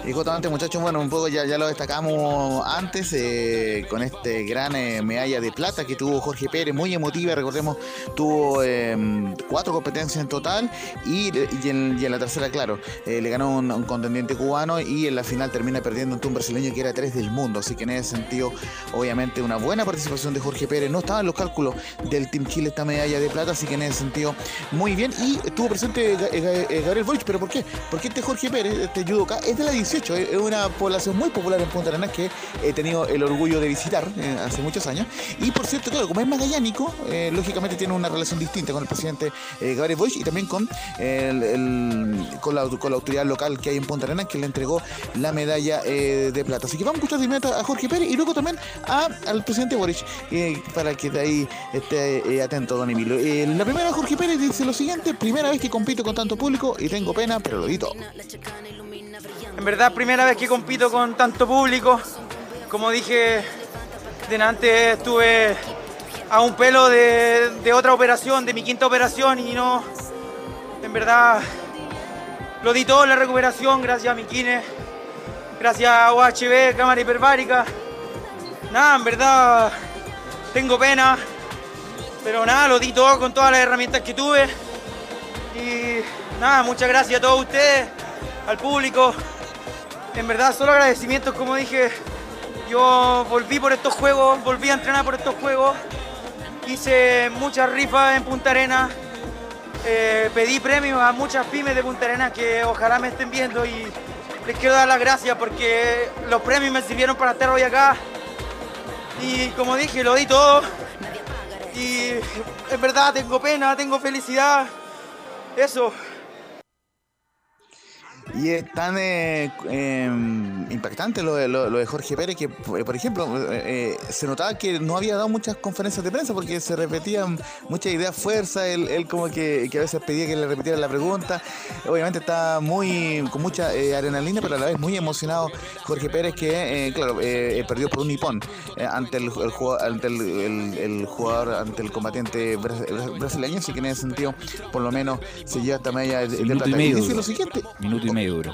Y justamente muchachos, bueno, un poco ya, ya lo destacamos antes eh, con este gran eh, medalla de plata que tuvo Jorge Pérez, muy emotiva, recordemos, tuvo em, cuatro competencias en total y, en, la tercera, claro, eh, le ganó un, contendiente cubano y en la final termina perdiendo un un brasileño que era tres del mundo, así que en ese sentido, obviamente, una buena participación de Jorge Pérez, no estaba en los cálculos del Team Chile esta medalla de plata, así que en ese sentido, muy bien, y estuvo presente Gabriel Boich, pero ¿por qué? Porque este Jorge Pérez, este judoka, es de la 18, es una población muy popular en Punta Arenas que he tenido el orgullo de visitar eh, hace muchos años. Y por cierto, claro, como es magallánico, eh, lógicamente tiene una relación distinta con el presidente eh, Gabriel Boich y también con, el, con, la, autoridad local que hay en Punta Arenas que le entregó la medalla de plata. Así que vamos a escuchar primero a Jorge Pérez y luego también al presidente Boric para que de ahí esté atento, don Emilio. la primera, Jorge Pérez dice lo siguiente: primera vez que compito con tanto público y tengo pena, pero lo di todo. En verdad, primera vez que compito con tanto público. Como dije antes, estuve a un pelo de, otra operación, de mi quinta operación, y no. En verdad, lo di todo en la recuperación, gracias a Miquine, gracias a OHB, cámara hiperbárica. Nada, en verdad, tengo pena, pero nada, lo di todo con todas las herramientas que tuve. Y nada, muchas gracias a todos ustedes, al público, en verdad, solo agradecimientos, como dije. Yo volví por estos juegos, volví a entrenar por estos juegos. Hice muchas rifas en Punta Arena. Eh, pedí premios a muchas pymes de Punta Arena que ojalá me estén viendo y les quiero dar las gracias porque los premios me sirvieron para estar hoy acá. Y como dije, lo di todo. Y en verdad tengo pena, tengo felicidad. Eso. Y es tan eh, em, impactante lo de, lo, de, Jorge Pérez que, eh, por ejemplo, eh, se notaba que no había dado muchas conferencias de prensa porque se repetían muchas ideas fuerza. Él, como que, que, a veces pedía que le repitieran la pregunta. Obviamente está muy con mucha adrenalina, pero a la vez muy emocionado Jorge Pérez que, claro, perdió por un nipón ante, el, jugador, ante el, jugador, ante el combatiente brasileño. Así que en ese sentido, por lo menos, se lleva esta medalla de, de Y, dice lo siguiente. Minuto y medio duro.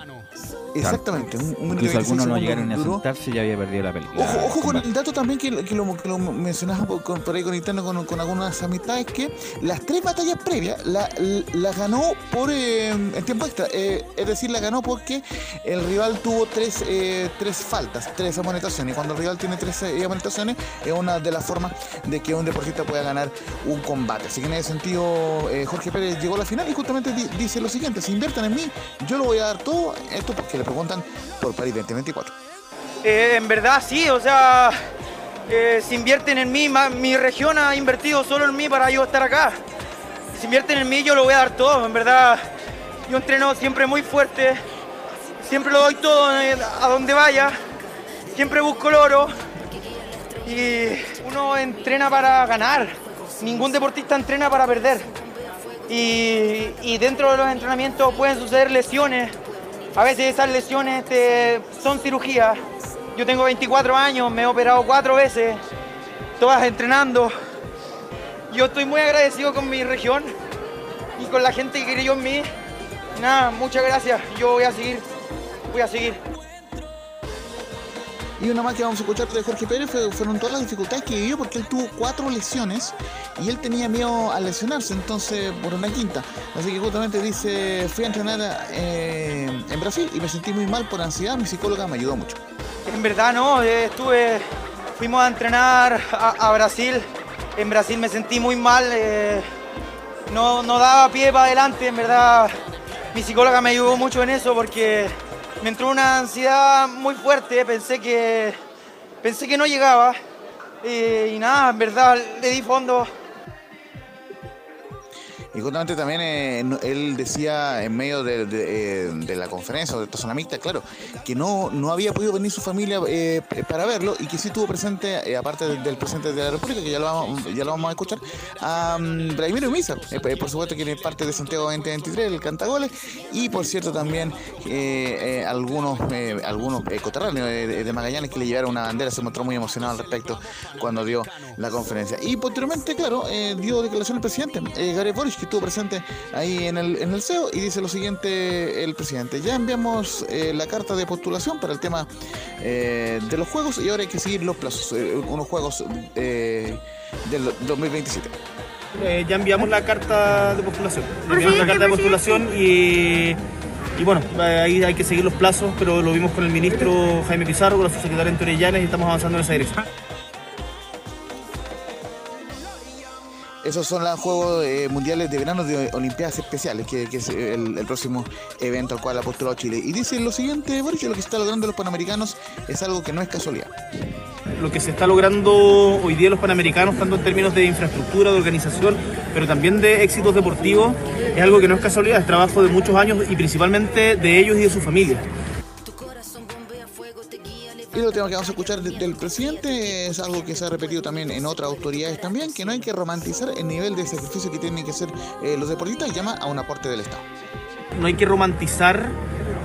Exactamente. Un, Incluso algunos no llegaron a sentarse y ya había perdido la película. Ojo, ojo con el dato también que, que, lo, que lo, mencionaba por, por, ahí con interno con, con, algunas amistades, que las tres batallas previas las la ganó por eh, en tiempo extra. Eh, es decir, la ganó porque el rival tuvo tres, eh, tres faltas, tres amonestaciones. Y cuando el rival tiene tres amonestaciones, es una de las formas de que un deportista pueda ganar un combate. Así que en ese sentido, Jorge Pérez llegó a la final y justamente dice lo siguiente: si inviertan en mí, yo lo voy a dar todo. Esto porque preguntan por París 2024. Eh, en verdad sí, o sea, eh, si invierten en mí, mi región ha invertido solo en mí para yo estar acá. Si invierten en mí, yo lo voy a dar todo, en verdad. Yo entreno siempre muy fuerte, siempre lo doy todo eh, a donde vaya, siempre busco el oro y uno entrena para ganar. Ningún deportista entrena para perder. Y dentro de los entrenamientos pueden suceder lesiones, a veces esas lesiones este, son cirugías. Yo tengo 24 años, me he operado cuatro veces, todas entrenando. Yo estoy muy agradecido con mi región y con la gente que creyó en mí. Nada, muchas gracias. Yo voy a seguir, voy a seguir. Y una más que vamos a escuchar de Jorge Pérez fueron todas las dificultades que vivió porque él tuvo cuatro lesiones y él tenía miedo a lesionarse, entonces por una quinta. Así que justamente dice, fui a entrenar eh, en Brasil y me sentí muy mal por ansiedad, mi psicóloga me ayudó mucho. En verdad no, eh, estuve, fuimos a entrenar a, Brasil, en Brasil me sentí muy mal, eh, no, no daba pie para adelante, en verdad mi psicóloga me ayudó mucho en eso porque me entró una ansiedad muy fuerte, pensé que, pensé que no llegaba. Y nada, en verdad le di fondo y justamente también eh, él decía en medio de, eh, la conferencia de Tozonamista, claro, que no, no había podido venir su familia eh, para verlo y que sí estuvo presente, aparte del, presidente de la República, que ya lo vamos, ya lo vamos a escuchar, a um, Vladimir Misa, por supuesto que es parte de Santiago 2023, el Cantagoles, y por cierto también algunos, algunos coterráneos de, Magallanes que le llevaron una bandera, se mostró muy emocionado al respecto cuando dio la conferencia. Y posteriormente, claro, dio declaración el presidente, Gary Boris, que estuvo presente ahí en el, en el CEO y dice lo siguiente el presidente, ya enviamos eh, la carta de postulación para el tema eh, de los juegos y ahora hay que seguir los plazos, eh, unos juegos eh, del 2027. Eh, ya enviamos la carta de postulación. Enviamos la carta de postulación y, y bueno, ahí hay que seguir los plazos, pero lo vimos con el ministro Jaime Pizarro, con la subsecretaria Antonio Llanes y estamos avanzando en esa dirección. Esos son los Juegos eh, Mundiales de Verano de Olimpiadas Especiales, que, es el, próximo evento al cual ha postulado Chile. Y dice lo siguiente, Boric, lo que se está logrando los Panamericanos es algo que no es casualidad. Lo que se está logrando hoy día los Panamericanos, tanto en términos de infraestructura, de organización, pero también de éxitos deportivos, es algo que no es casualidad, es trabajo de muchos años y principalmente de ellos y de sus familias. Y lo tema que vamos a escuchar de- del presidente es algo que se ha repetido también en otras autoridades también, que no hay que romantizar el nivel de sacrificio que tienen que hacer eh, los deportistas y llama a un aporte del Estado. No hay que romantizar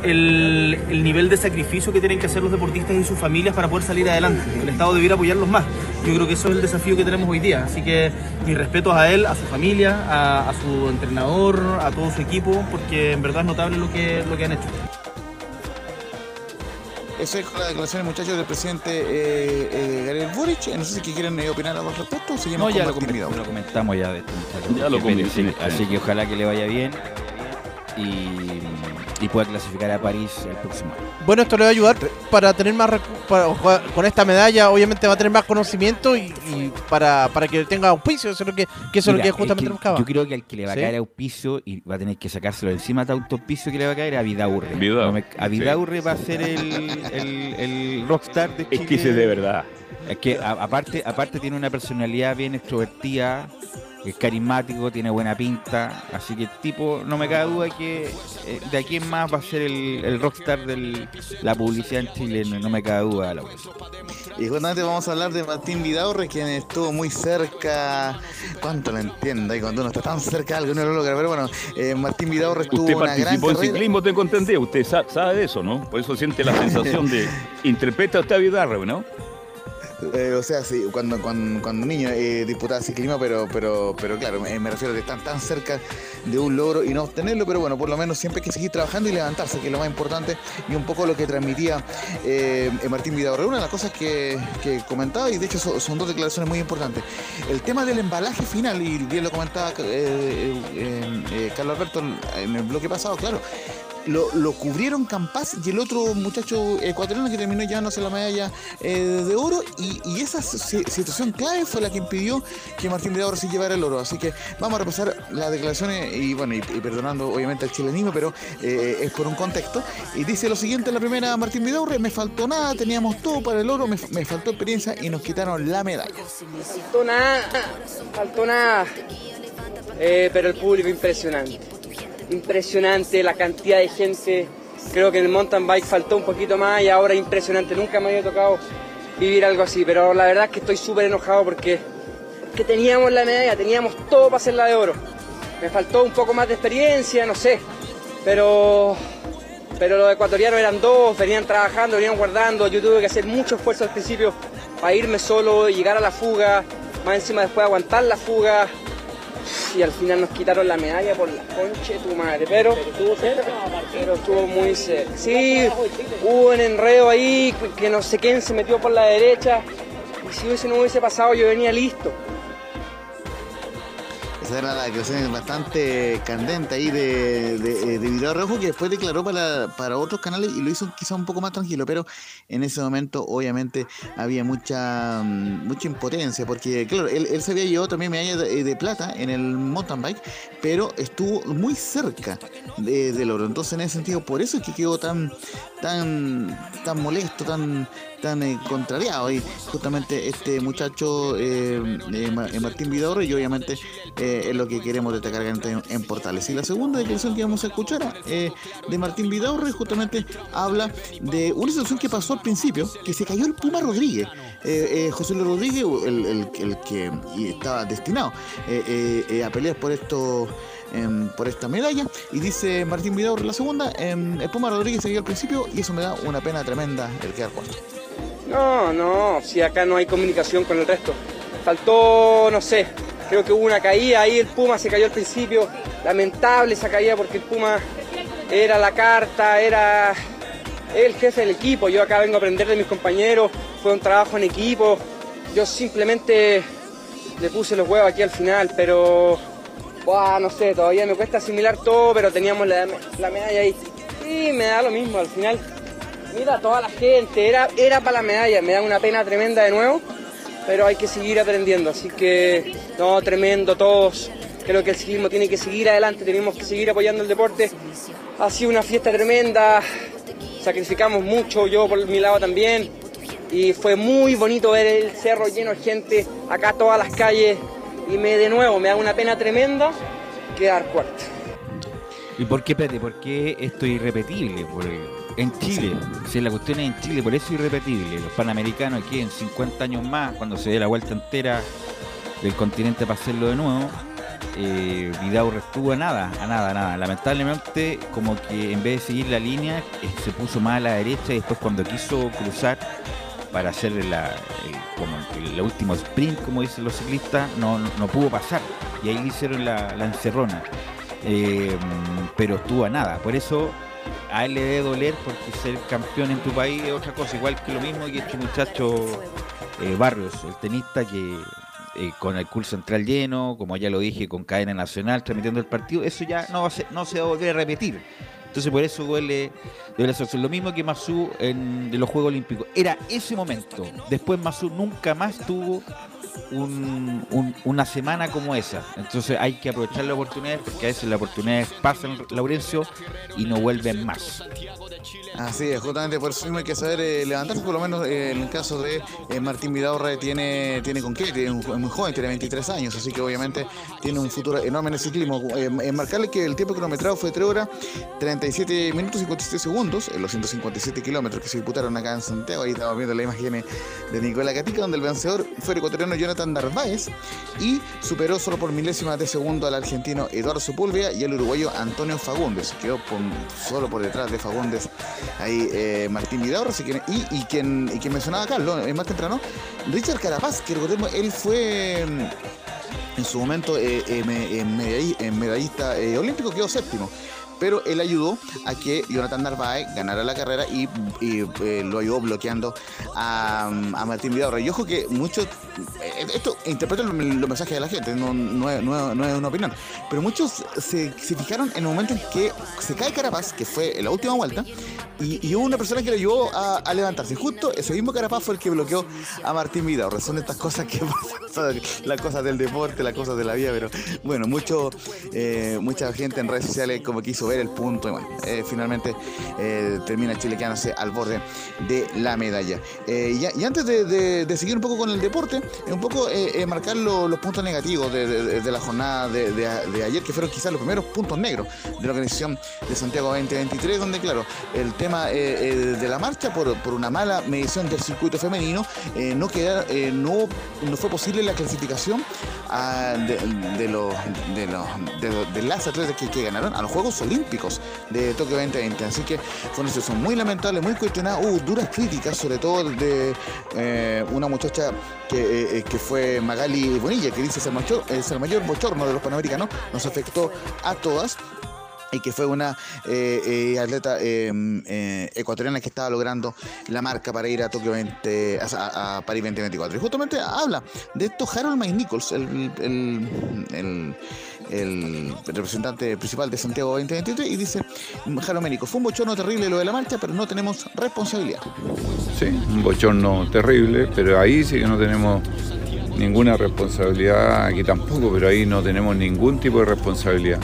el, el nivel de sacrificio que tienen que hacer los deportistas y sus familias para poder salir adelante. El Estado debiera apoyarlos más. Yo creo que eso es el desafío que tenemos hoy día. Así que mis respetos a él, a su familia, a, a su entrenador, a todo su equipo, porque en verdad es notable lo que, lo que han hecho. Eso es la declaración, muchachos, del presidente eh, eh, Gabriel Boric. No sé si quieren eh, opinar algo al respecto. Seguimos No, ya con lo, comentamos ya de este muchacho. Ya lo comenté. Así que ojalá que le vaya bien y, y pueda clasificar a París el próximo año. Bueno, esto le va a ayudar para tener más recu- para jugar- con esta medalla, obviamente va a tener más conocimiento y, y para, para que tenga auspicio, eso es lo que, que eso es lo que es justamente que buscaba. Yo creo que al que le va a ¿Sí? caer auspicio y va a tener que sacárselo encima de auspicio que le va a caer a Vidaurre. Vidal, No me- a sí. Vidaurre va a ser el, el, el rockstar de Es Chile. que ese es de verdad. Es que a- aparte, aparte tiene una personalidad bien extrovertida, es carismático, tiene buena pinta, así que el tipo, no me cabe duda que eh, de aquí en más va a ser el, el rockstar de la publicidad en Chile, no, no me cabe duda. Laura. Y justamente vamos a hablar de Martín Vidaurre, quien estuvo muy cerca. ¿Cuánto lo entiendo? Y cuando uno está tan cerca de algo, uno lo logra. Pero bueno, eh, Martín Vidaurre estuvo Usted una gran participó en carrera. ciclismo, tengo entendido. Usted sa- sabe de eso, ¿no? Por eso siente la sensación de. Interpreta usted a Vidarre, ¿no? Eh, o sea, sí, cuando, cuando, cuando niño eh, disputaba ciclismo, pero, pero, pero claro, me, me refiero a que están tan cerca de un logro y no obtenerlo, pero bueno, por lo menos siempre hay que seguir trabajando y levantarse, que es lo más importante, y un poco lo que transmitía eh, Martín Vidaurre. Una de las cosas que, comentaba, y de hecho son, son dos declaraciones muy importantes, el tema del embalaje final, y bien lo comentaba eh, eh, eh, Carlos Alberto en el bloque pasado, claro, lo, lo cubrieron Campas y el otro muchacho ecuatoriano que terminó llevándose la medalla eh, de oro y, esa si- situación clave fue la que impidió que Martín Vidaurre se llevara el oro. Así que vamos a repasar las declaraciones y bueno, y, y perdonando obviamente al chilenismo, pero eh, es por un contexto. Y dice lo siguiente, la primera Martín Vidaurre, me faltó nada, teníamos todo para el oro, me, me faltó experiencia y nos quitaron la medalla. faltó nada, faltó nada. Eh, pero el público impresionante. Impresionante la cantidad de gente. Creo que en el mountain bike faltó un poquito más y ahora impresionante. Nunca me había tocado vivir algo así, pero la verdad es que estoy súper enojado porque, porque teníamos la medalla, teníamos todo para hacerla de oro. Me faltó un poco más de experiencia, no sé, pero pero los ecuatorianos eran dos, venían trabajando, venían guardando. Yo tuve que hacer mucho esfuerzo al principio para irme solo, llegar a la fuga, más encima después aguantar la fuga. Y al final nos quitaron la medalla por la concha de tu madre. Pero, estuvo cerca, pero estuvo muy cerca. Sí, hubo un enredo ahí que no sé quién se metió por la derecha. Y si hubiese no hubiese pasado, yo venía listo. Era la declaración bastante candente ahí de, de, de Vidal Rojo, que después declaró para, para otros canales y lo hizo quizá un poco más tranquilo, pero en ese momento obviamente había mucha mm, mucha impotencia, porque claro, él, se había llevado también medalla de, de plata en el mountain bike, pero estuvo muy cerca de- del oro. Entonces en ese sentido, por eso es que quedó tan, tan, tan molesto, tan tan eh, contrariado. Y justamente este muchacho eh, eh, eh, Martín Vidorre y obviamente eh, es lo que queremos destacar en, en Portales. Y la segunda declaración que vamos a escuchar eh, de Martín Vidaurre justamente habla de una situación que pasó al principio que se cayó el Puma Rodríguez. José Luis Rodríguez el, el- el que estaba destinado a pelear por esto em, por esta medalla y dice Martín Vidaurre la segunda em, el Puma Rodríguez se cayó al principio y eso me da una pena tremenda el quedar cuarto No, no, si acá no hay comunicación con el resto. Faltó, no sé, Creo que hubo una caída ahí, el Puma se cayó al principio, lamentable esa caída porque el Puma era la carta, era el jefe del equipo. Yo acá vengo a aprender de mis compañeros, fue un trabajo en equipo. Yo simplemente le puse los huevos aquí al final, pero no sé, todavía me cuesta asimilar todo, pero teníamos la, medalla ahí. Y me da lo mismo al final. Mira toda la gente, era, era para la medalla, me da una pena tremenda de nuevo, pero hay que seguir aprendiendo. Así que, no, tremendo todos. Creo que el ciclismo tiene que seguir adelante, tenemos que seguir apoyando el deporte. Ha sido una fiesta tremenda, sacrificamos mucho, yo por mi lado también. Y fue muy bonito ver el cerro lleno de gente, acá todas las calles. Y me de nuevo, me da una pena tremenda quedar cuarto. ¿Y por qué, Pete? ¿Por qué esto es irrepetible? en Chile, si la cuestión es en Chile, por eso es irrepetible. Los panamericanos aquí en 50 años más, cuando se dé la vuelta entera del continente para hacerlo de nuevo, eh, Vidal estuvo a nada, a nada, a nada. Lamentablemente, como que en vez de seguir la línea, eh, se puso más a la derecha y después cuando quiso cruzar para hacer la, como el, último sprint, como dicen los ciclistas, no, no, pudo pasar. Y ahí hicieron la, encerrona. Eh, pero estuvo a nada. Por eso a él le debe doler porque ser campeón en tu país es otra cosa, igual que lo mismo que este muchacho eh, Barrios, el tenista que eh, con el curso central lleno, como ya lo dije, con cadena nacional transmitiendo el partido, eso ya no, va a no se va a volver a repetir. Entonces por eso duele, duele eso. Lo mismo que Masu en de los Juegos Olímpicos. Era ese momento. Después Masu nunca más tuvo una semana como esa. Entonces hay que aprovechar la oportunidad porque a veces las oportunidades pasan, Laurencio, y no vuelven más. Así es, justamente por eso mismo hay que saber eh, levantarse, por lo menos eh, en el caso de eh, Martín Vidaurre tiene, tiene con qué, tiene un, muy joven, tiene 23 años, así que obviamente tiene un futuro enorme en el ciclismo. marcarle que el tiempo cronometrado fue 3 horas, 37 minutos y 57 segundos en los 157 kilómetros que se disputaron acá en Santiago. Ahí estamos viendo la imagen de Nicolás Catica, donde el vencedor fue el ecuatoriano Jonathan Narváez y superó solo por milésimas de segundo al argentino Eduardo Sepúlveda y al uruguayo Antonio Fagundes. Quedó solo por detrás de Fagundes ahí eh, Martín Vidaurre y, y, quien, y quien mencionaba Carlos es más temprano, Richard Carapaz, que recordemos, él fue mm, en su momento eh, eh, medallista olímpico, quedó séptimo pero él ayudó a que Jonathan Narváez ganara la carrera y, eh, lo ayudó bloqueando a, Martín Vidal. Y ojo que muchos, eh, esto interpreta los, mensajes de la gente, no, es, una opinión, pero muchos se, fijaron en el momento en que se cae Carapaz, que fue en la última vuelta, y, hubo una persona que le ayudó a, levantarse. Justo ese mismo Carapaz fue el que bloqueó a Martín Vidal. Son estas cosas que pasan, las cosas del deporte, las cosas de la vida, pero bueno, mucho, eh, mucha gente en redes sociales como quiso ver el punto y bueno, eh, finalmente eh, termina Chile quedándose al borde de la medalla. Eh, y, antes de, seguir un poco con el deporte, un poco marcar los puntos negativos de, la jornada de, ayer, que fueron quizás los primeros puntos negros de la organización de Santiago 2023, donde claro, el tema de la marcha por, una mala medición del circuito femenino no, queda, no, no fue posible la clasificación ah, de, los, de, las atletas que, que ganaron a los Juegos Olímpicos de Tokio 2020. Así que fue una situación muy lamentable, muy cuestionada. Hubo duras críticas, sobre todo de eh, una muchacha que, eh, eh, que, fue Magali Bonilla, que dice es el, mayor, bochorno de los panamericanos. Nos afectó a todas y que fue una atleta ecuatoriana que estaba logrando la marca para ir a Tokio 20, a, París 2024. Y justamente habla de esto Harold Mike Nichols, el, representante principal de Santiago 2023, y dice, Harold Mike fue un bochorno terrible lo de la marcha, pero no tenemos responsabilidad. Sí, un bochorno terrible, pero ahí sí que no tenemos ninguna responsabilidad, aquí tampoco, pero ahí no tenemos ningún tipo de responsabilidad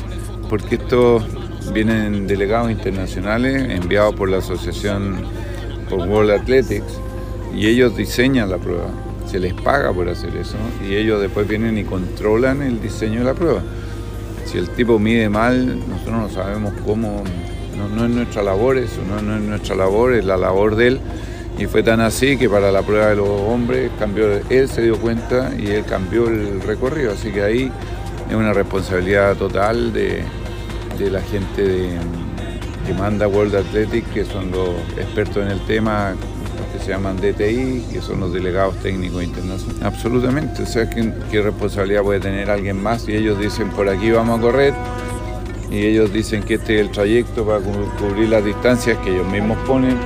porque estos vienen delegados internacionales enviados por la Asociación por World Athletics y ellos diseñan la prueba. Se les paga por hacer eso y ellos después vienen y controlan el diseño de la prueba. Si el tipo mide mal, nosotros no sabemos cómo, no, es nuestra labor eso, no, es nuestra labor, es la labor de él. Y fue tan así que para la prueba de los hombres cambió, él se dio cuenta y él cambió el recorrido. Así que ahí es una responsabilidad total de, la gente que manda World Athletics, que son los expertos en el tema, se llaman DTI, que son los delegados técnicos internacionales. Absolutamente, o sea, ¿qué, responsabilidad puede tener alguien más? Y ellos dicen, por aquí vamos a correr, y ellos dicen que este es el trayecto para cu- cubrir las distancias que ellos mismos ponen.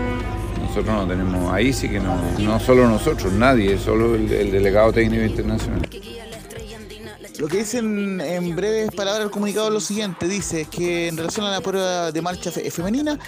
Nosotros no tenemos, ahí sí que no, no solo nosotros, nadie, solo el, el delegado técnico internacional. Lo que dicen en breves palabras el comunicado es lo siguiente, dice que en relación a la prueba de marcha fe- femenina,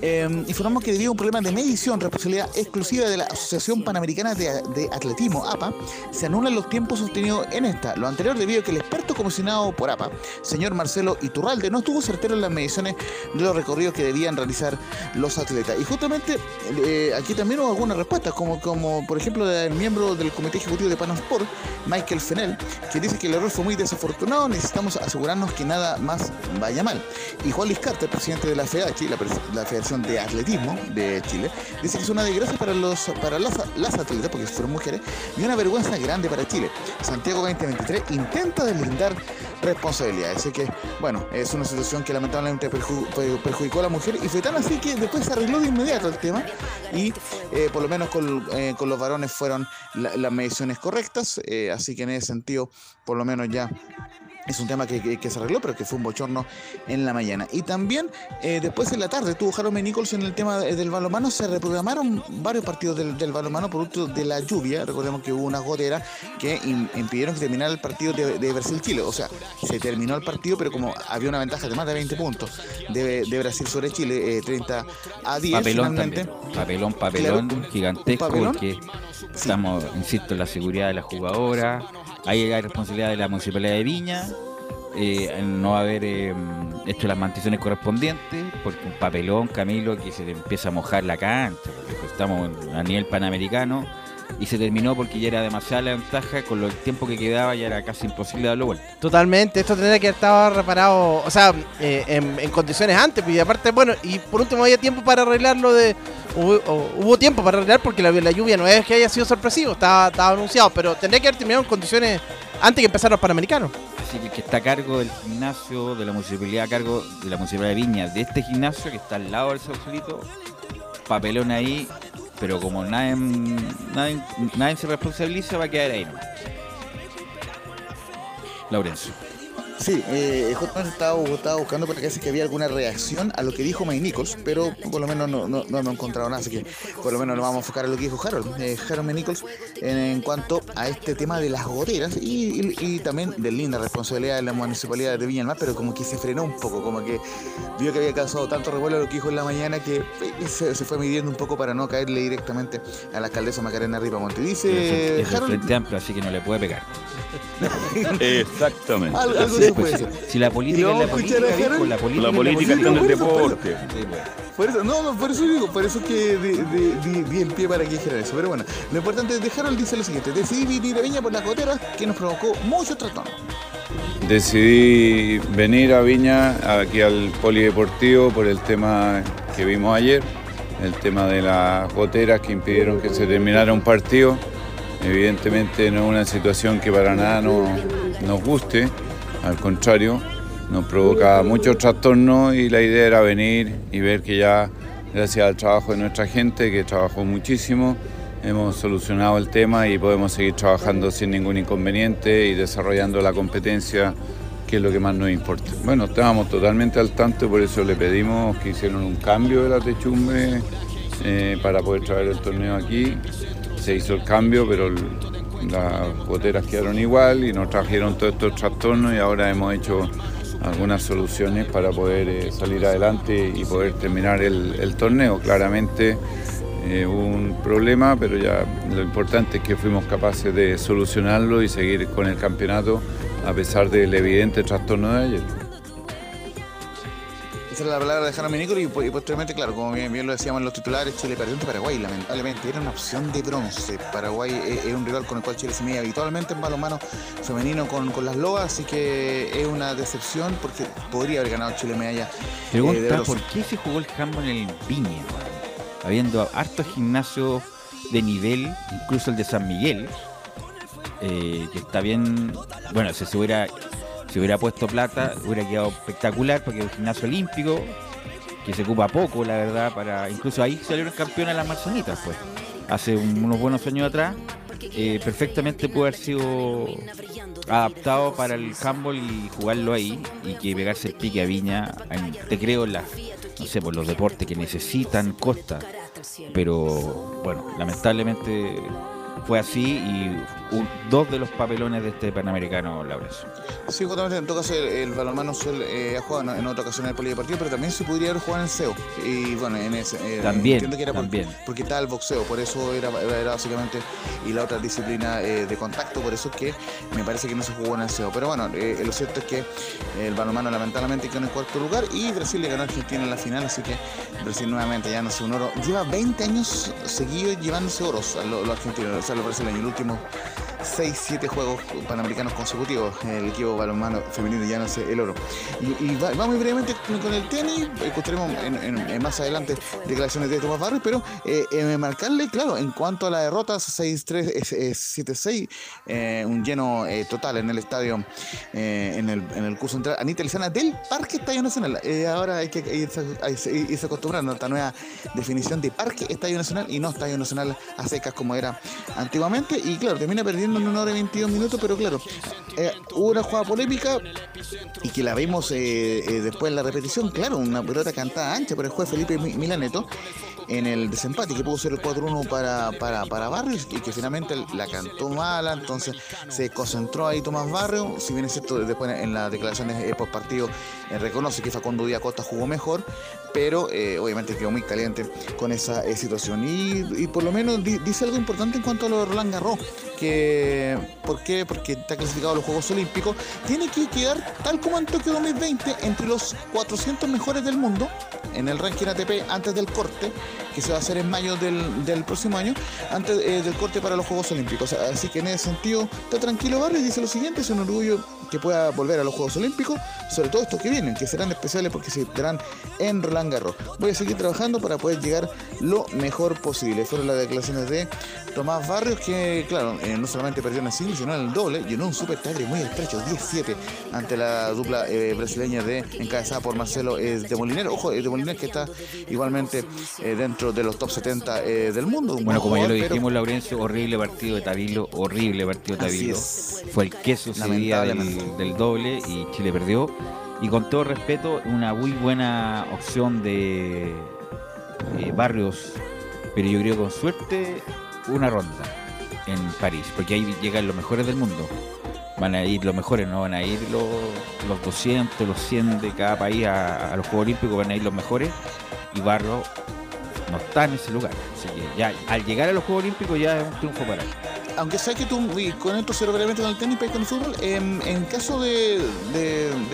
eh, informamos que debido a un problema de medición, responsabilidad exclusiva de la Asociación Panamericana de, Atletismo, APA, se anulan los tiempos sostenidos en esta. Lo anterior debido a que el experto comisionado por APA, señor Marcelo Iturralde, no estuvo certero en las mediciones de los recorridos que debían realizar los atletas. Y justamente eh, aquí también hubo algunas respuestas, como, por ejemplo del miembro del Comité Ejecutivo de Panasport, Michael Fennell, que dice que el error fue muy desafortunado, necesitamos asegurarnos que nada más vaya mal. Y Juan Luis Carter, presidente de la FEACHI, la, la De Atletismo de Chile, dice que es una desgracia para, los, para las, atletas, porque fueron mujeres, y una vergüenza grande para Chile. Santiago 2023 intenta deslindar responsabilidades. Así que, bueno, es una situación que lamentablemente perju- per- perjudicó a la mujer y fue tan así que después se arregló de inmediato el tema y eh, por lo menos con, eh, con los varones fueron la- las mediciones correctas. eh, así que en ese sentido, por lo menos ya es un tema que, que- que se arregló, pero que fue un bochorno en la mañana. Y también eh, después en la tarde tuvo Jarome Nichols en el tema de- del balonmano. Se reprogramaron varios partidos del, del balonmano producto de la lluvia. Recordemos que hubo unas goteras que im- impidieron que terminara el partido de, de Brasil-Chile. O sea, se terminó el partido, pero como había una ventaja de más de 20 puntos de, de Brasil sobre Chile, eh, 30 a 10 Papelón finalmente. también. Papelón, papelón Claro, gigantesco papelón. porque estamos, insisto, en la seguridad de la jugadora. Ahí hay responsabilidad de la municipalidad de Viña. eh, no haber eh, hecho las mantenciones correspondientes, porque un papelón, Camilo, que se te empieza a mojar la cancha, estamos a nivel panamericano, y se terminó porque ya era demasiada la ventaja, con lo- el tiempo que quedaba ya era casi imposible darlo vuelta. Totalmente, esto tendría que estado reparado, o sea, eh, en, en condiciones antes, pues, y aparte, bueno, y por último había tiempo para arreglarlo de... Hubo, tiempo para arreglar porque la, la lluvia no es que haya sido sorpresivo, estaba, estaba anunciado, pero tendría que haber terminado en condiciones antes que empezaran los Panamericanos. Así que que está a cargo del gimnasio, de la municipalidad, a cargo de la municipalidad de Viña, de este gimnasio que está al lado del Sausalito, papelón ahí, pero como nadie, nadie, se responsabiliza, va a quedar ahí. nomás. Laurencio. Sí, eh, justamente estaba, estaba buscando para que que había alguna reacción a lo que dijo May Nichols, pero por lo menos no, no, no hemos encontrado nada, así que por lo menos nos vamos a enfocar en lo que dijo Harold, eh, Harold May Nichols, en, en cuanto a este tema de las goteras y, y- y también de linda responsabilidad de la municipalidad de Viña del Mar, pero como que se frenó un poco, como que vio que había causado tanto revuelo lo que dijo en la mañana que eh, se, se fue midiendo un poco para no caerle directamente a la alcaldesa Macarena Ripamonte. Dice es del Harold, Frente Amplio, así que no le puede pegar. Exactamente. Algo- algo Se pues, puede si- la política es la política, viejo, la política, La es política está en el deporte. Pues. Por eso, no, no, por eso digo, por eso que di, di- di- di el pie para que dijera eso. Pero bueno, lo importante es de Harold dice lo siguiente: decidí venir a Viña por las goteras que nos provocó muchos trastornos. Decidí venir a Viña, aquí al Polideportivo, por el tema que vimos ayer, el tema de las goteras que impidieron que se terminara un partido. Evidentemente no es una situación que para nada no- nos guste, al contrario, nos provoca muchos trastornos y la idea era venir y ver que ya, gracias al trabajo de nuestra gente, que trabajó muchísimo, hemos solucionado el tema y podemos seguir trabajando sin ningún inconveniente y desarrollando la competencia, que es lo que más nos importa. Bueno, estábamos totalmente al tanto, por eso le pedimos que hicieron un cambio de la techumbre eh, para poder traer el torneo aquí. Se hizo el cambio, pero las goteras quedaron igual y nos trajeron todos estos trastornos y ahora hemos hecho algunas soluciones para poder eh, salir adelante y poder terminar el, torneo. Claramente eh, un problema, pero ya lo importante es que fuimos capaces de solucionarlo y seguir con el campeonato a pesar del evidente trastorno de ayer. Esa era la palabra de Harold Nichols y, po- y posteriormente, claro, como bien, bien lo decíamos en los titulares, Chile perdió ante Paraguay, lamentablemente. Era una opción de bronce. Paraguay es, es un rival con el cual Chile se mide habitualmente en balonmano femenino con, con las lobas, así que es una decepción porque podría haber ganado Chile medalla. eh, Pregunta, bronce. ¿por qué se jugó el handball en el Viña? Habiendo hartos gimnasios de nivel, incluso el de San Miguel, eh, que está bien, bueno, si se hubiera, si hubiera puesto plata, hubiera quedado espectacular, porque es un gimnasio olímpico, que se ocupa poco, la verdad, para incluso ahí salieron campeonas las marzanitas, pues. hace un- unos buenos años atrás, eh, perfectamente puede haber sido adaptado para el handball y jugarlo ahí y que pegarse el pique a Viña, en- te creo, en la, no sé, por los deportes que necesitan costa. Pero bueno, lamentablemente fue así y un- dos de los papelones de este Panamericano, Laurencio. Sí, justamente en todo caso el, el balonmano suele, eh, ha jugado en, en otra ocasión en el polideportivo, pero también se podría haber jugado en el SEO. Y bueno, en ese. eh, También, entiendo que era por- también. porque estaba el boxeo, por eso era, era básicamente. Y la otra disciplina eh, de contacto, por eso es que me parece que no se jugó en el SEO. Pero bueno, eh, lo cierto es que el balonmano lamentablemente quedó en el cuarto lugar y Brasil le ganó a Argentina en la final, así que Brasil nuevamente ya no es un oro. Lleva 20 años seguidos llevándose oros a lo- los argentinos, o sea, los brasileños. El último 6, 7 juegos panamericanos consecutivos. El equipo balonmano femenino ya no el oro. Y, y va- vamos brevemente con, el tenis. Escucharemos en, más adelante declaraciones de Tomás Barrios, pero eh, eh, marcarle, claro, en cuanto a las derrotas 6-3, es- es 7-6, eh, un lleno eh, total en el estadio, eh, en, el, en el curso central. Anita Lizana del Parque Estadio Nacional. Ahora hay que irse, irse acostumbrando a esta nueva definición de Parque Estadio Nacional y no Estadio Nacional a secas como era antiguamente. Y claro, termina perdiendo en una hora y 22 minutos, pero claro, eh, hubo una jugada polémica y que la vimos eh, eh, después en la repetición, claro, una pelota cantada ancha por el juez Felipe Mi- Milaneto en el desempate que pudo ser el 4-1 para, para, para Barrios y que finalmente la cantó mala, entonces se concentró ahí Tomás Barrios, si bien es cierto, después en las declaraciones eh, post partido reconoce que Facundo Díaz Costa jugó mejor, pero eh, obviamente quedó muy caliente con esa eh, situación y, por lo menos di- dice algo importante en cuanto a lo de Roland Garros, que ¿por qué? Porque está clasificado a los Juegos Olímpicos, tiene que quedar tal como en Tokio 2020 entre los 400 mejores del mundo en el ranking ATP antes del corte, que se va a hacer en mayo del, del próximo año, antes eh, del corte para los Juegos Olímpicos. Así que en ese sentido, está tranquilo Barrio y dice lo siguiente, es un orgullo que pueda volver a los Juegos Olímpicos, sobre todo estos que vienen, que serán especiales porque se darán en Roland Garros. Voy a seguir trabajando para poder llegar lo mejor posible. Fueron las declaraciones de Tomás Barrios, que claro, eh, no solamente perdió en el single, sino en el doble, llenó un super tagre muy estrecho, 10-7 ante la dupla eh, brasileña de encabezada por Marcelo eh, de Molinero. Ojo, eh, de Molinero que está igualmente dentro de los top 70 eh, del mundo. Un Bueno, buen como ya lo jugador, pero- dijimos, Laurencio, horrible partido de Tabilo, horrible partido de Tabilo. Fue el queso ese día del, del doble y Chile perdió. Y con todo respeto, una muy buena opción de eh, Barrios, pero yo creo con suerte una ronda en París, porque ahí llegan los mejores del mundo. Van a ir los mejores, no van a ir los, los 200, los 100 de cada país a, los Juegos Olímpicos, van a ir los mejores y Barrios no está en ese lugar. Así que ya al llegar a los Juegos Olímpicos ya es un triunfo para él. Aunque sé que tú, con esto cierro brevemente con el tenis, pero con el fútbol, em, en caso de,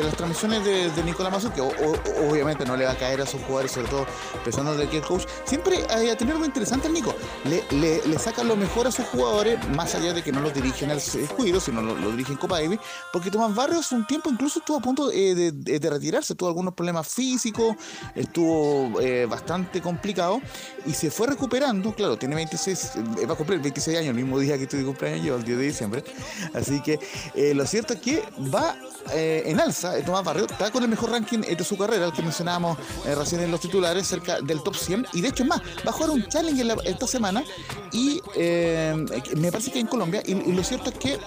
las transmisiones de, Nicolás Mazur, que obviamente no le va a caer a sus jugadores, sobre todo pensando de que el coach, siempre eh, ha tenido algo interesante el Nico. Le, le, saca lo mejor a sus jugadores, más allá de que no los dirigen al circuito, sino lo, lo dirigen Copa Davis, porque Tomás Barrios un tiempo incluso estuvo a punto eh, de retirarse, tuvo algunos problemas físicos, estuvo eh, bastante complicado y se fue recuperando, claro, tiene 26, eh, va a cumplir 26 años, el mismo día que estoy de cumpleaños yo, el 10 de diciembre, así que eh, lo cierto es que va eh, en alza, eh, Tomás Barrio está con el mejor ranking de su carrera, el que mencionábamos eh, recién en los titulares, cerca del top 100, y de hecho más, va a jugar un challenge esta semana, y me parece que en Colombia, y, y lo cierto es que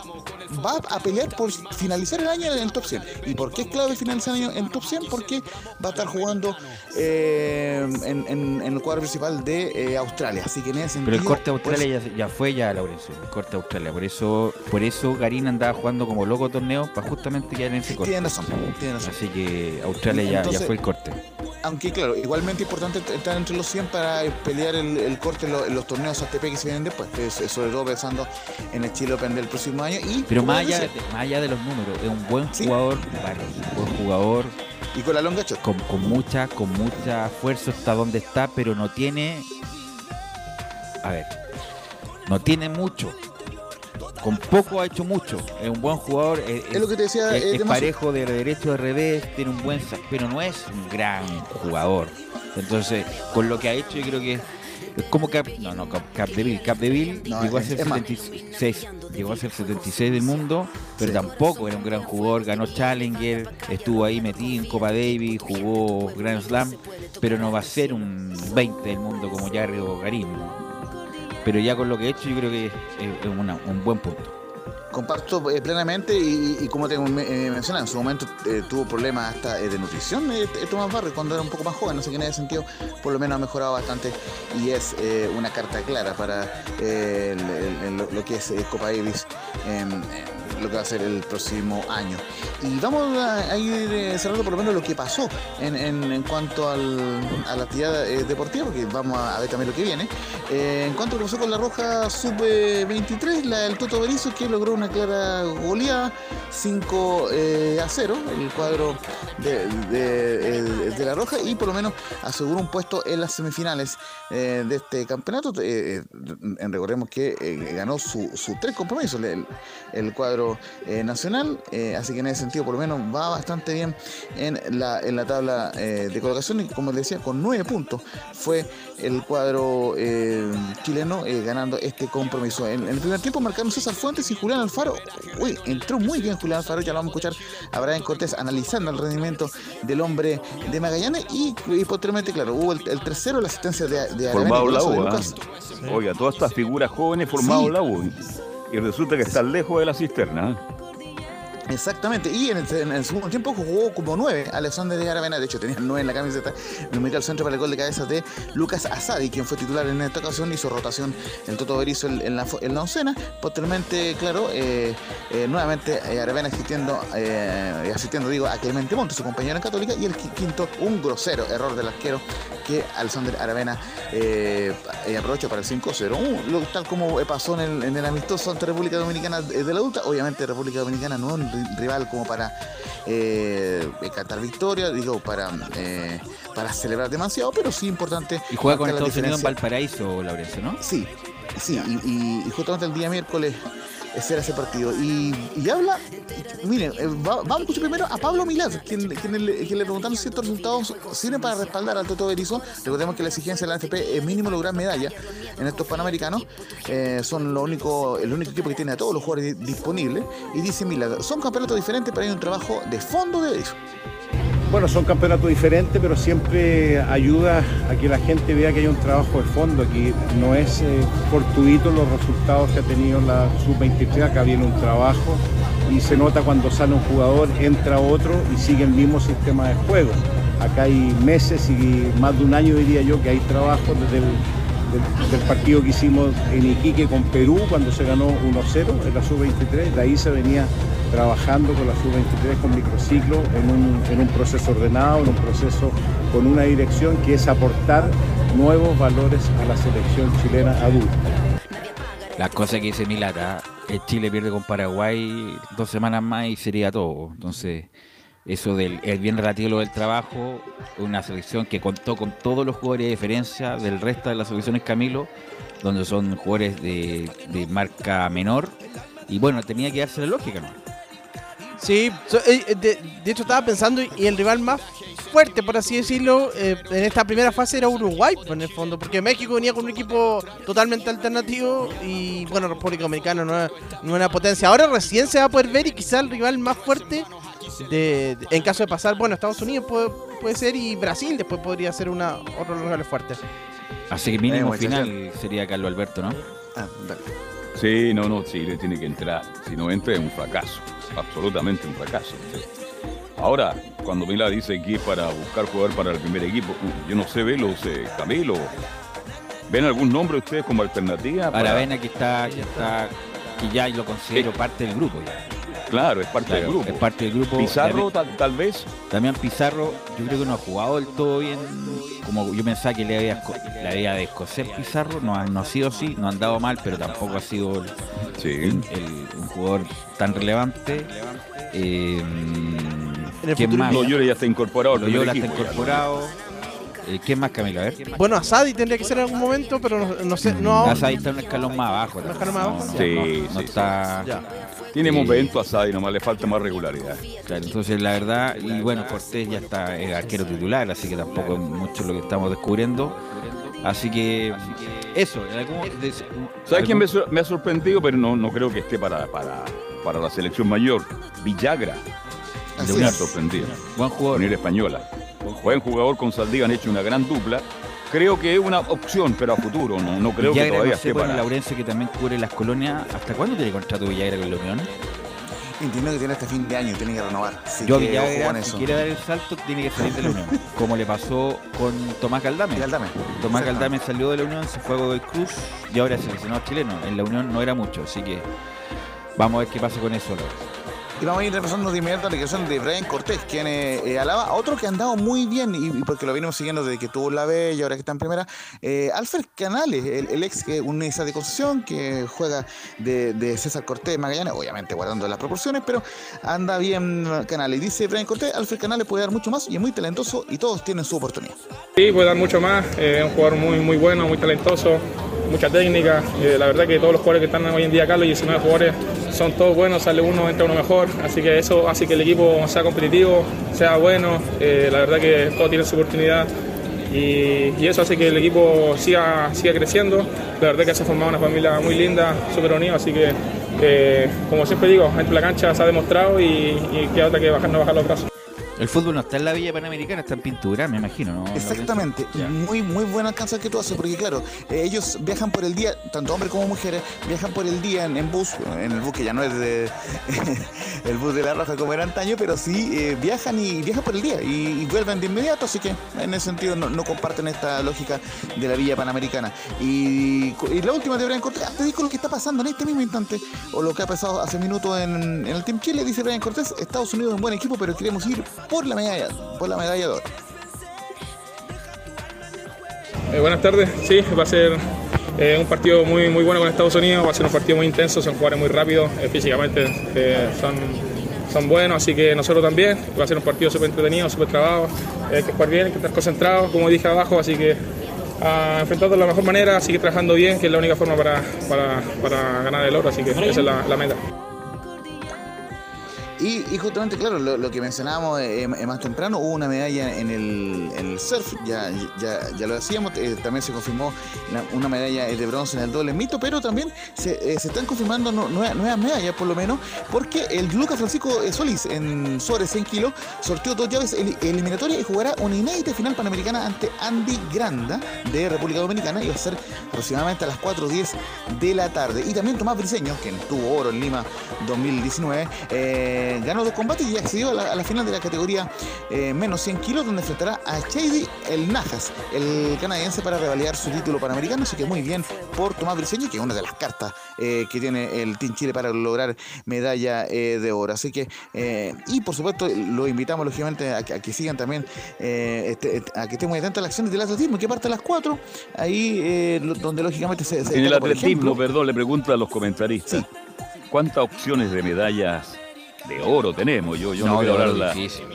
va a pelear por finalizar el año en el top 100. ¿Y por qué es clave finalizar el año en el top 100? Porque va a estar jugando eh, en, en- en el cuadro principal de eh, Australia. Así que en ese Pero el sentido, corte de Australia ya, ya fue ya, Laurencio. El corte de Australia. Por eso, por eso Garín andaba jugando como loco torneo para justamente quedar en ese corte. Razón. Así que Australia ya, fue el corte. Aunque claro, igualmente importante estar entre los 100 para pelear el, el corte en, lo- en los torneos ATP que se vienen después, sobre todo pensando en el Chile Open del próximo año. Y, Pero más allá, de, decía, más allá de los números, es un buen jugador, un buen jugador. Y con la longa con, con mucha, con mucha fuerza está donde está, pero no tiene. A ver, no tiene mucho. Con poco ha hecho mucho. Es un buen jugador. Es, Es lo que te decía, es- parejo de derecho de revés, tiene un buen pero no es un gran jugador. Entonces, con lo que ha hecho, yo creo que como Cap, no, no, Cap, Capdeville. Capdeville No, llegó a ser es más. 76, llegó a ser 76 del mundo, pero tampoco era un gran jugador, ganó Challenger, estuvo ahí metido en Copa Davis, jugó Grand Slam, pero no va a ser un 20 del mundo como Jarry o Garín. pero ya con lo que he hecho yo creo que es, es una- un buen punto. Comparto eh, plenamente y, como te eh, mencionaba, en su momento eh, tuvo problemas hasta eh, de nutrición eh, Tomás Barrio cuando era un poco más joven, sé qué en ese sentido, por lo menos ha mejorado bastante y es una carta clara para lo, que es Copa Davis, lo que va a ser el próximo año. Y vamos a, ir eh, cerrando por lo menos lo que pasó en, en- en cuanto al- a la actividad eh, deportiva, porque vamos a ver también lo que viene. Eh, en cuanto a lo que pasó con la Roja Sub-23, la del Toto Berizzo, que logró una clara goleada, 5 eh, a 0, el cuadro de, de- la Roja, y por lo menos aseguró un puesto en las semifinales de este campeonato. Recordemos que ganó sus su tres compromisos el, el cuadro eh, nacional, eh, así que en ese sentido por lo menos va bastante bien en la, en la tabla eh, de colocación y como les decía, con nueve puntos fue el cuadro chileno ganando este compromiso. En, en el primer tiempo marcaron César Fuentes y Julián Alfaro. Uy, entró muy bien Julián Alfaro, ya lo vamos a escuchar a Brian Cortés analizando el rendimiento del hombre de Magallanes y, y posteriormente, claro, hubo el, el tercero, la asistencia de, de Formado la U. ¿ah? Oiga, todas estas figuras jóvenes formados Sí. la U. Y resulta que están lejos de la cisterna. Exactamente, y en el, en el segundo tiempo jugó como nueve Alexander de Aravena, de hecho tenía nueve en la camiseta, me metió al centro para el gol de cabeza de Lucas Asadi, quien fue titular en esta ocasión, hizo rotación el Toto Berizzo en, en la, en la oncena, posteriormente, claro, eh, eh, nuevamente eh, Aravena asistiendo, asistiendo digo, a Clemente Montes, su compañero en Católica, y el qui- quinto, un grosero error del arquero que Alexander Aravena aprovechó para el 5-0, Uh, tal como pasó en el, en el amistoso ante República Dominicana de la adulta, obviamente República Dominicana no rival como para eh, cantar victoria, digo, para, eh, para celebrar demasiado, pero sí importante. Y juega con Estados Unidos en. Valparaíso, Laurencio, ¿no? Sí, sí, y, y- y justamente el día miércoles ese era ese partido. Y, habla, miren, eh, va- vamos a escuchar primero a Pablo Milad, quien, quien le, preguntaron si estos resultados sirven para respaldar al Toto Berizzo. Recordemos que la exigencia de la NFP es mínimo lograr medalla en estos Panamericanos. Eh, son lo único, el único equipo que tiene a todos los jugadores di- disponibles. Y dice Milad, son campeonatos diferentes, pero hay un trabajo de fondo de Berizzo. Bueno, son campeonatos diferentes, pero siempre ayuda a que la gente vea que hay un trabajo de fondo. Aquí no es eh, fortuito los resultados que ha tenido la sub-23, acá viene un trabajo y se nota cuando sale un jugador, entra otro y sigue el mismo sistema de juego. Acá hay meses y más de un año diría yo que hay trabajo desde el del, partido que hicimos en Iquique con Perú cuando se ganó 1-0 en la sub-23. De ahí se venía trabajando con la sub-23 con microciclo en un, en un proceso ordenado, en un proceso con una dirección que es aportar nuevos valores a la selección chilena adulta. La cosa que dice Milata, que Chile pierde con Paraguay dos semanas más y sería todo. Entonces, eso del es bien relativo lo del trabajo, una selección que contó con todos los jugadores de diferencia del resto de las selecciones Camilo, donde son jugadores de, de marca menor. Y bueno, tenía que darse la lógica, ¿no? Sí, eh, eh, de, de hecho estaba pensando y el rival más fuerte, por así decirlo, eh, en esta primera fase era Uruguay, pues, en el fondo, porque México venía con un equipo totalmente alternativo y bueno, República Dominicana no es, no una potencia. Ahora recién se va a poder ver y quizá el rival más fuerte de, de- en caso de pasar, bueno, Estados Unidos puede, puede ser y Brasil después podría ser una otro rival fuerte. Así que mínimo Eh, final sería Carlos Alberto, ¿no? Sí, no, no, Chile tiene que entrar. Si no entra es un fracaso, absolutamente un fracaso. sí. Ahora, cuando Mila dice que es para buscar jugador para el primer equipo, uh, yo no sé, Velos, eh, Camilo, ¿ven algún nombre ustedes como alternativa? para- Aravena que está, que está, que ya lo considero parte del grupo ya. Claro, es parte del grupo. Es parte del grupo. Pizarro, tal, tal vez. Damián Pizarro, yo creo que no ha jugado del todo bien. Como yo pensaba que le había, le había de escocer Pizarro, no ha, no ha sido así, no ha andado mal, pero tampoco ha sido el- el- el- un jugador tan relevante. Eh, ¿Quién más? Loyola ya está incorporado Loyola está incorporado. Eh, ¿Quién más, Camilo? A ver. Bueno, Asadi tendría que ser en algún momento, pero no, no sé, no ahora. Asadi está un escalón más abajo. ¿Un escalón más abajo? no, Sí, no, sí, no sí. está. Tiene Eh, momento a Sadi, nomás le falta más regularidad. Claro, entonces la verdad, y bueno, Cortés ya está es arquero titular, así que tampoco es mucho lo que estamos descubriendo. Así que eso, algún- de- ¿Sabes quién me, ha sorprendido? Pero no, no creo que esté para, para, para la selección mayor. Villagra. Ha es. sorprendido. Buen jugador. Unir Española. Buen jugador con Saldívar han hecho una gran dupla. Creo que es una opción, pero a futuro, no, no creo que Villagra, todavía no sé, esté con para. Laurencio que también cubre las colonias. ¿Hasta cuándo tiene contrato Villagra con la Unión? Entiendo que tiene este fin de año y tiene que renovar. Así Yo a que Villagra, si quiere dar el salto, tiene que salir de la Unión. como le pasó con Tomás Galdame. Galdame. Tomás. Galdame salió de la Unión, se fue a Godoy Cruz y ahora es seleccionado chileno. En la Unión no era mucho, así que vamos a ver qué pasa con eso. Laurencio. Y vamos a ir repasando de inmediato la declaración de Brian Cortés, quien eh, eh, alaba a otro que ha andado muy bien, y, porque lo venimos siguiendo desde que tuvo la B y ahora que está en primera, eh, Alfred Canales, el, el ex unidad de Concepción, que juega de, César Cortés Magallanes, obviamente guardando las proporciones, pero anda bien Canales. Dice Brian Cortés, Alfred Canales puede dar mucho más y es muy talentoso y todos tienen su oportunidad. Sí, puede dar mucho más. Es un jugador muy, muy bueno, muy talentoso, mucha técnica. eh, la verdad que todos los jugadores que están hoy en día acá, los 19 jugadores, son todos buenos, sale uno, entra uno mejor. Así que eso hace que el equipo sea competitivo, sea bueno. eh, la verdad que todos tienen su oportunidad. Y, y eso hace que el equipo siga, siga creciendo. La verdad que se ha formado una familia muy linda, súper unida, así que, eh, como siempre digo, dentro de la cancha se ha demostrado y, y queda otra que bajar, no bajar los brazos. El fútbol no está en la Villa Panamericana, está en pintura, me imagino, ¿no? Exactamente, muy muy buen alcance el que tú haces, porque claro, eh, ellos viajan por el día, tanto hombres como mujeres, viajan por el día en, en bus, en el bus que ya no es de el bus de la Roja como era antaño, pero sí eh, viajan y viajan por el día y, y vuelven de inmediato, así que en ese sentido no, no comparten esta lógica de la Villa Panamericana. Y, y la última de Brian Cortés, te digo lo que está pasando en este mismo instante, o lo que ha pasado hace minutos en, en el Team Chile, dice Brian Cortés, Estados Unidos es un buen equipo, pero queremos ir por la medalla, por la medalla de oro. Eh, buenas tardes, sí, va a ser eh, un partido muy, muy bueno con Estados Unidos, va a ser un partido muy intenso, son jugadores muy rápidos, eh, físicamente son, son buenos, así que nosotros también, va a ser un partido súper entretenido, súper trabado, hay que jugar bien, que estar concentrados, como dije abajo, así que a enfrentarlo de la mejor manera, seguir trabajando bien, que es la única forma para, para, para ganar el oro, así que esa es la, la meta. Y, justamente, claro, lo, que mencionábamos eh, eh, más temprano, hubo una medalla en el, surf, ya, ya, ya lo decíamos, eh, también se confirmó una medalla eh, de bronce en el doble mito, pero también se, están confirmando nu- nuevas, medallas, por lo menos, porque el Lucas Francisco Solís, en sobre 100 kilos, sorteó dos llaves el- eliminatorias y jugará una inédita final panamericana ante Andy Granda de República Dominicana y va a ser aproximadamente a las 4.10 de la tarde. Y también Tomás Briseño, quien tuvo oro en Lima 2019, eh, ganó dos combates y accedió a la, a la final de la categoría eh, menos 100 kilos, donde enfrentará a Shady El Najas, el canadiense, para revalidar su título panamericano. Así que muy bien por Tomás Briseño, que es una de las cartas eh, que tiene el Team Chile para lograr medalla eh, de oro. Así que, y por supuesto, lo invitamos lógicamente a, que- a que sigan también, eh, este- a que estén muy atentos a las acciones del atletismo, que parte a las 4, ahí donde lógicamente se, se En el atletismo, ejemplo, perdón, le pregunto a los comentaristas. ¿Cuántas opciones de medallas de oro tenemos? Yo, yo no, No, quiero hablar la- difícil.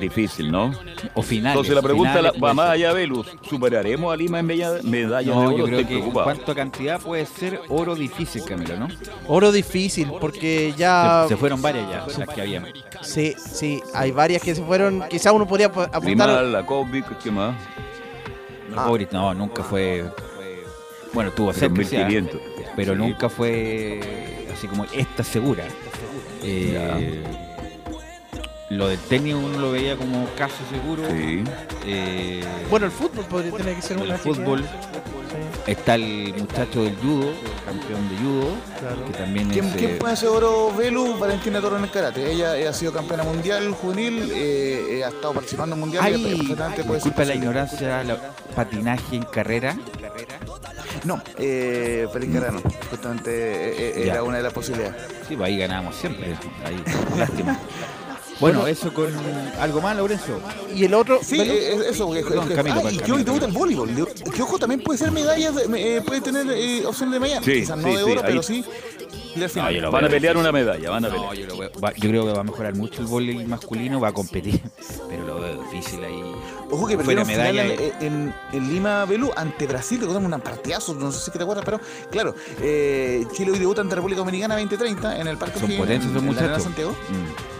Difícil, ¿no? O finales. Entonces la pregunta finales la- va más allá, Velus. ¿Superaremos a Lima en medalla- medallas No, de oro? yo creo Estoy que en preocupado. cuanto a cantidad puede ser oro difícil, Camilo, ¿no? Oro difícil, porque ya. Se, se fueron varias ya, las que habían. Sí, sí, hay varias que se fueron. Quizá uno podría ap- apuntar. Grimal, la Kovic, ¿qué más? No, Boris, no, nunca fue. Bueno, tuvo Pero cerca, o sea, 1500. pero Sí. nunca fue así como esta segura. Eh, lo del tenis uno lo veía como caso seguro. Eh, Bueno, el fútbol podría tener que ser el una. fútbol. Está el muchacho del judo, campeón de judo, Claro. que también ¿Quién, es. quién eh, puede hacer oro Velu? Valentina Toro en el karate. Ella ha sido campeona mundial juvenil, eh, eh, ha estado participando en mundial. Ay, y disculpa la ignorancia, la- patinaje en carrera. No, eh, Pelín Carrano, justamente eh, eh, era una de las posibilidades. Sí, pues ahí ganamos siempre. Ahí, lástima. Bueno, eso con algo más, Lorenzo. Y el otro. Sí, eh, eso. porque- Perdón, que- Camilo, ah, y que hoy debuta el voleibol. Que ojo, también puede ser medallas, de- eh, puede tener eh, opciones de medalla. Sí, Quizás no sí, de sí, oro, ahí- pero sí. No, yo Van a pelear una medalla, van a pelear. No, yo, lo veo- va- yo creo que va a mejorar mucho el voleibol masculino, va a competir, pero lo veo difícil ahí. Ojo que Fuera perdieron final medalla. en, en- en Lima Belú ante Brasil, que un partidazo, no sé si te acuerdas, pero claro, eh, Chile hoy debuta ante República Dominicana 2030 en el Parque Son O'Higgins, potencias Arena muchachos. Santiago. Mm.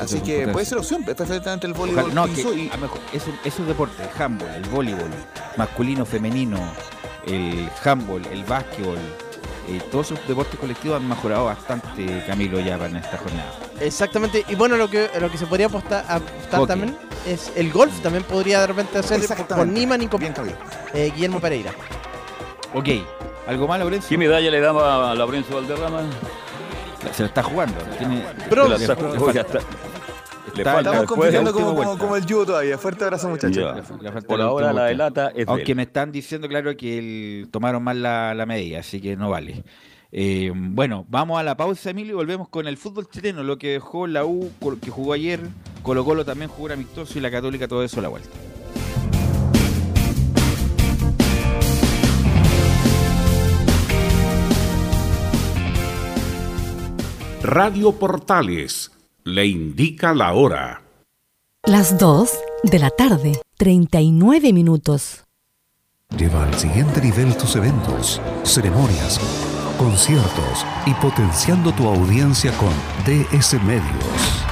Así son que potencias. puede ser opción, perfectamente el voleibol Ojalá- no, que y a mejor esos, esos deportes, el handball, el voleibol, masculino, femenino, el handball, el básquetbol, eh, todos esos deportes colectivos han mejorado bastante, Camilo, ya para esta jornada. Exactamente. Y bueno, lo que, lo que se podría apostar, apostar también. es el golf también podría de repente hacer con Niman y con eh, Guillermo Pereira. Ok, ¿algo más, Lorenzo? ¿Qué medalla le daba a Laurencio Valderrama? Se lo está jugando. Tiene... Pero la está. Le falta Estamos compitiendo como, como, vuelta. como el judo todavía. Fuerte abrazo, muchachos. Por ahora la delata es de Aunque él. me están diciendo, claro, que el- tomaron mal la, la medida, así que no vale. Eh, bueno, vamos a la pausa, Emilio, y volvemos con el fútbol chileno, lo que dejó la U, que jugó ayer, Colo Colo también jugó un amistoso y la Católica todo eso a la vuelta. Radio Portales le indica la hora. Las 2 de la tarde, 39 minutos. Lleva al siguiente nivel tus eventos, ceremonias, conciertos y potenciando tu audiencia con DS Medios.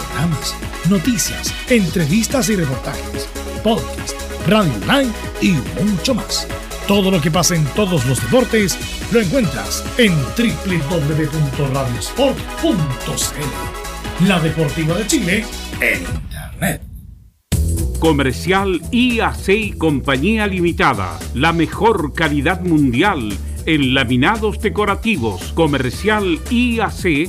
Programas, noticias, entrevistas y reportajes, podcast, radio online y mucho más. Todo lo que pasa en todos los deportes lo encuentras en www.radiosport.cl. La Deportiva de Chile en Internet. Comercial IAC y Compañía Limitada. La mejor calidad mundial en laminados decorativos. Comercial IAC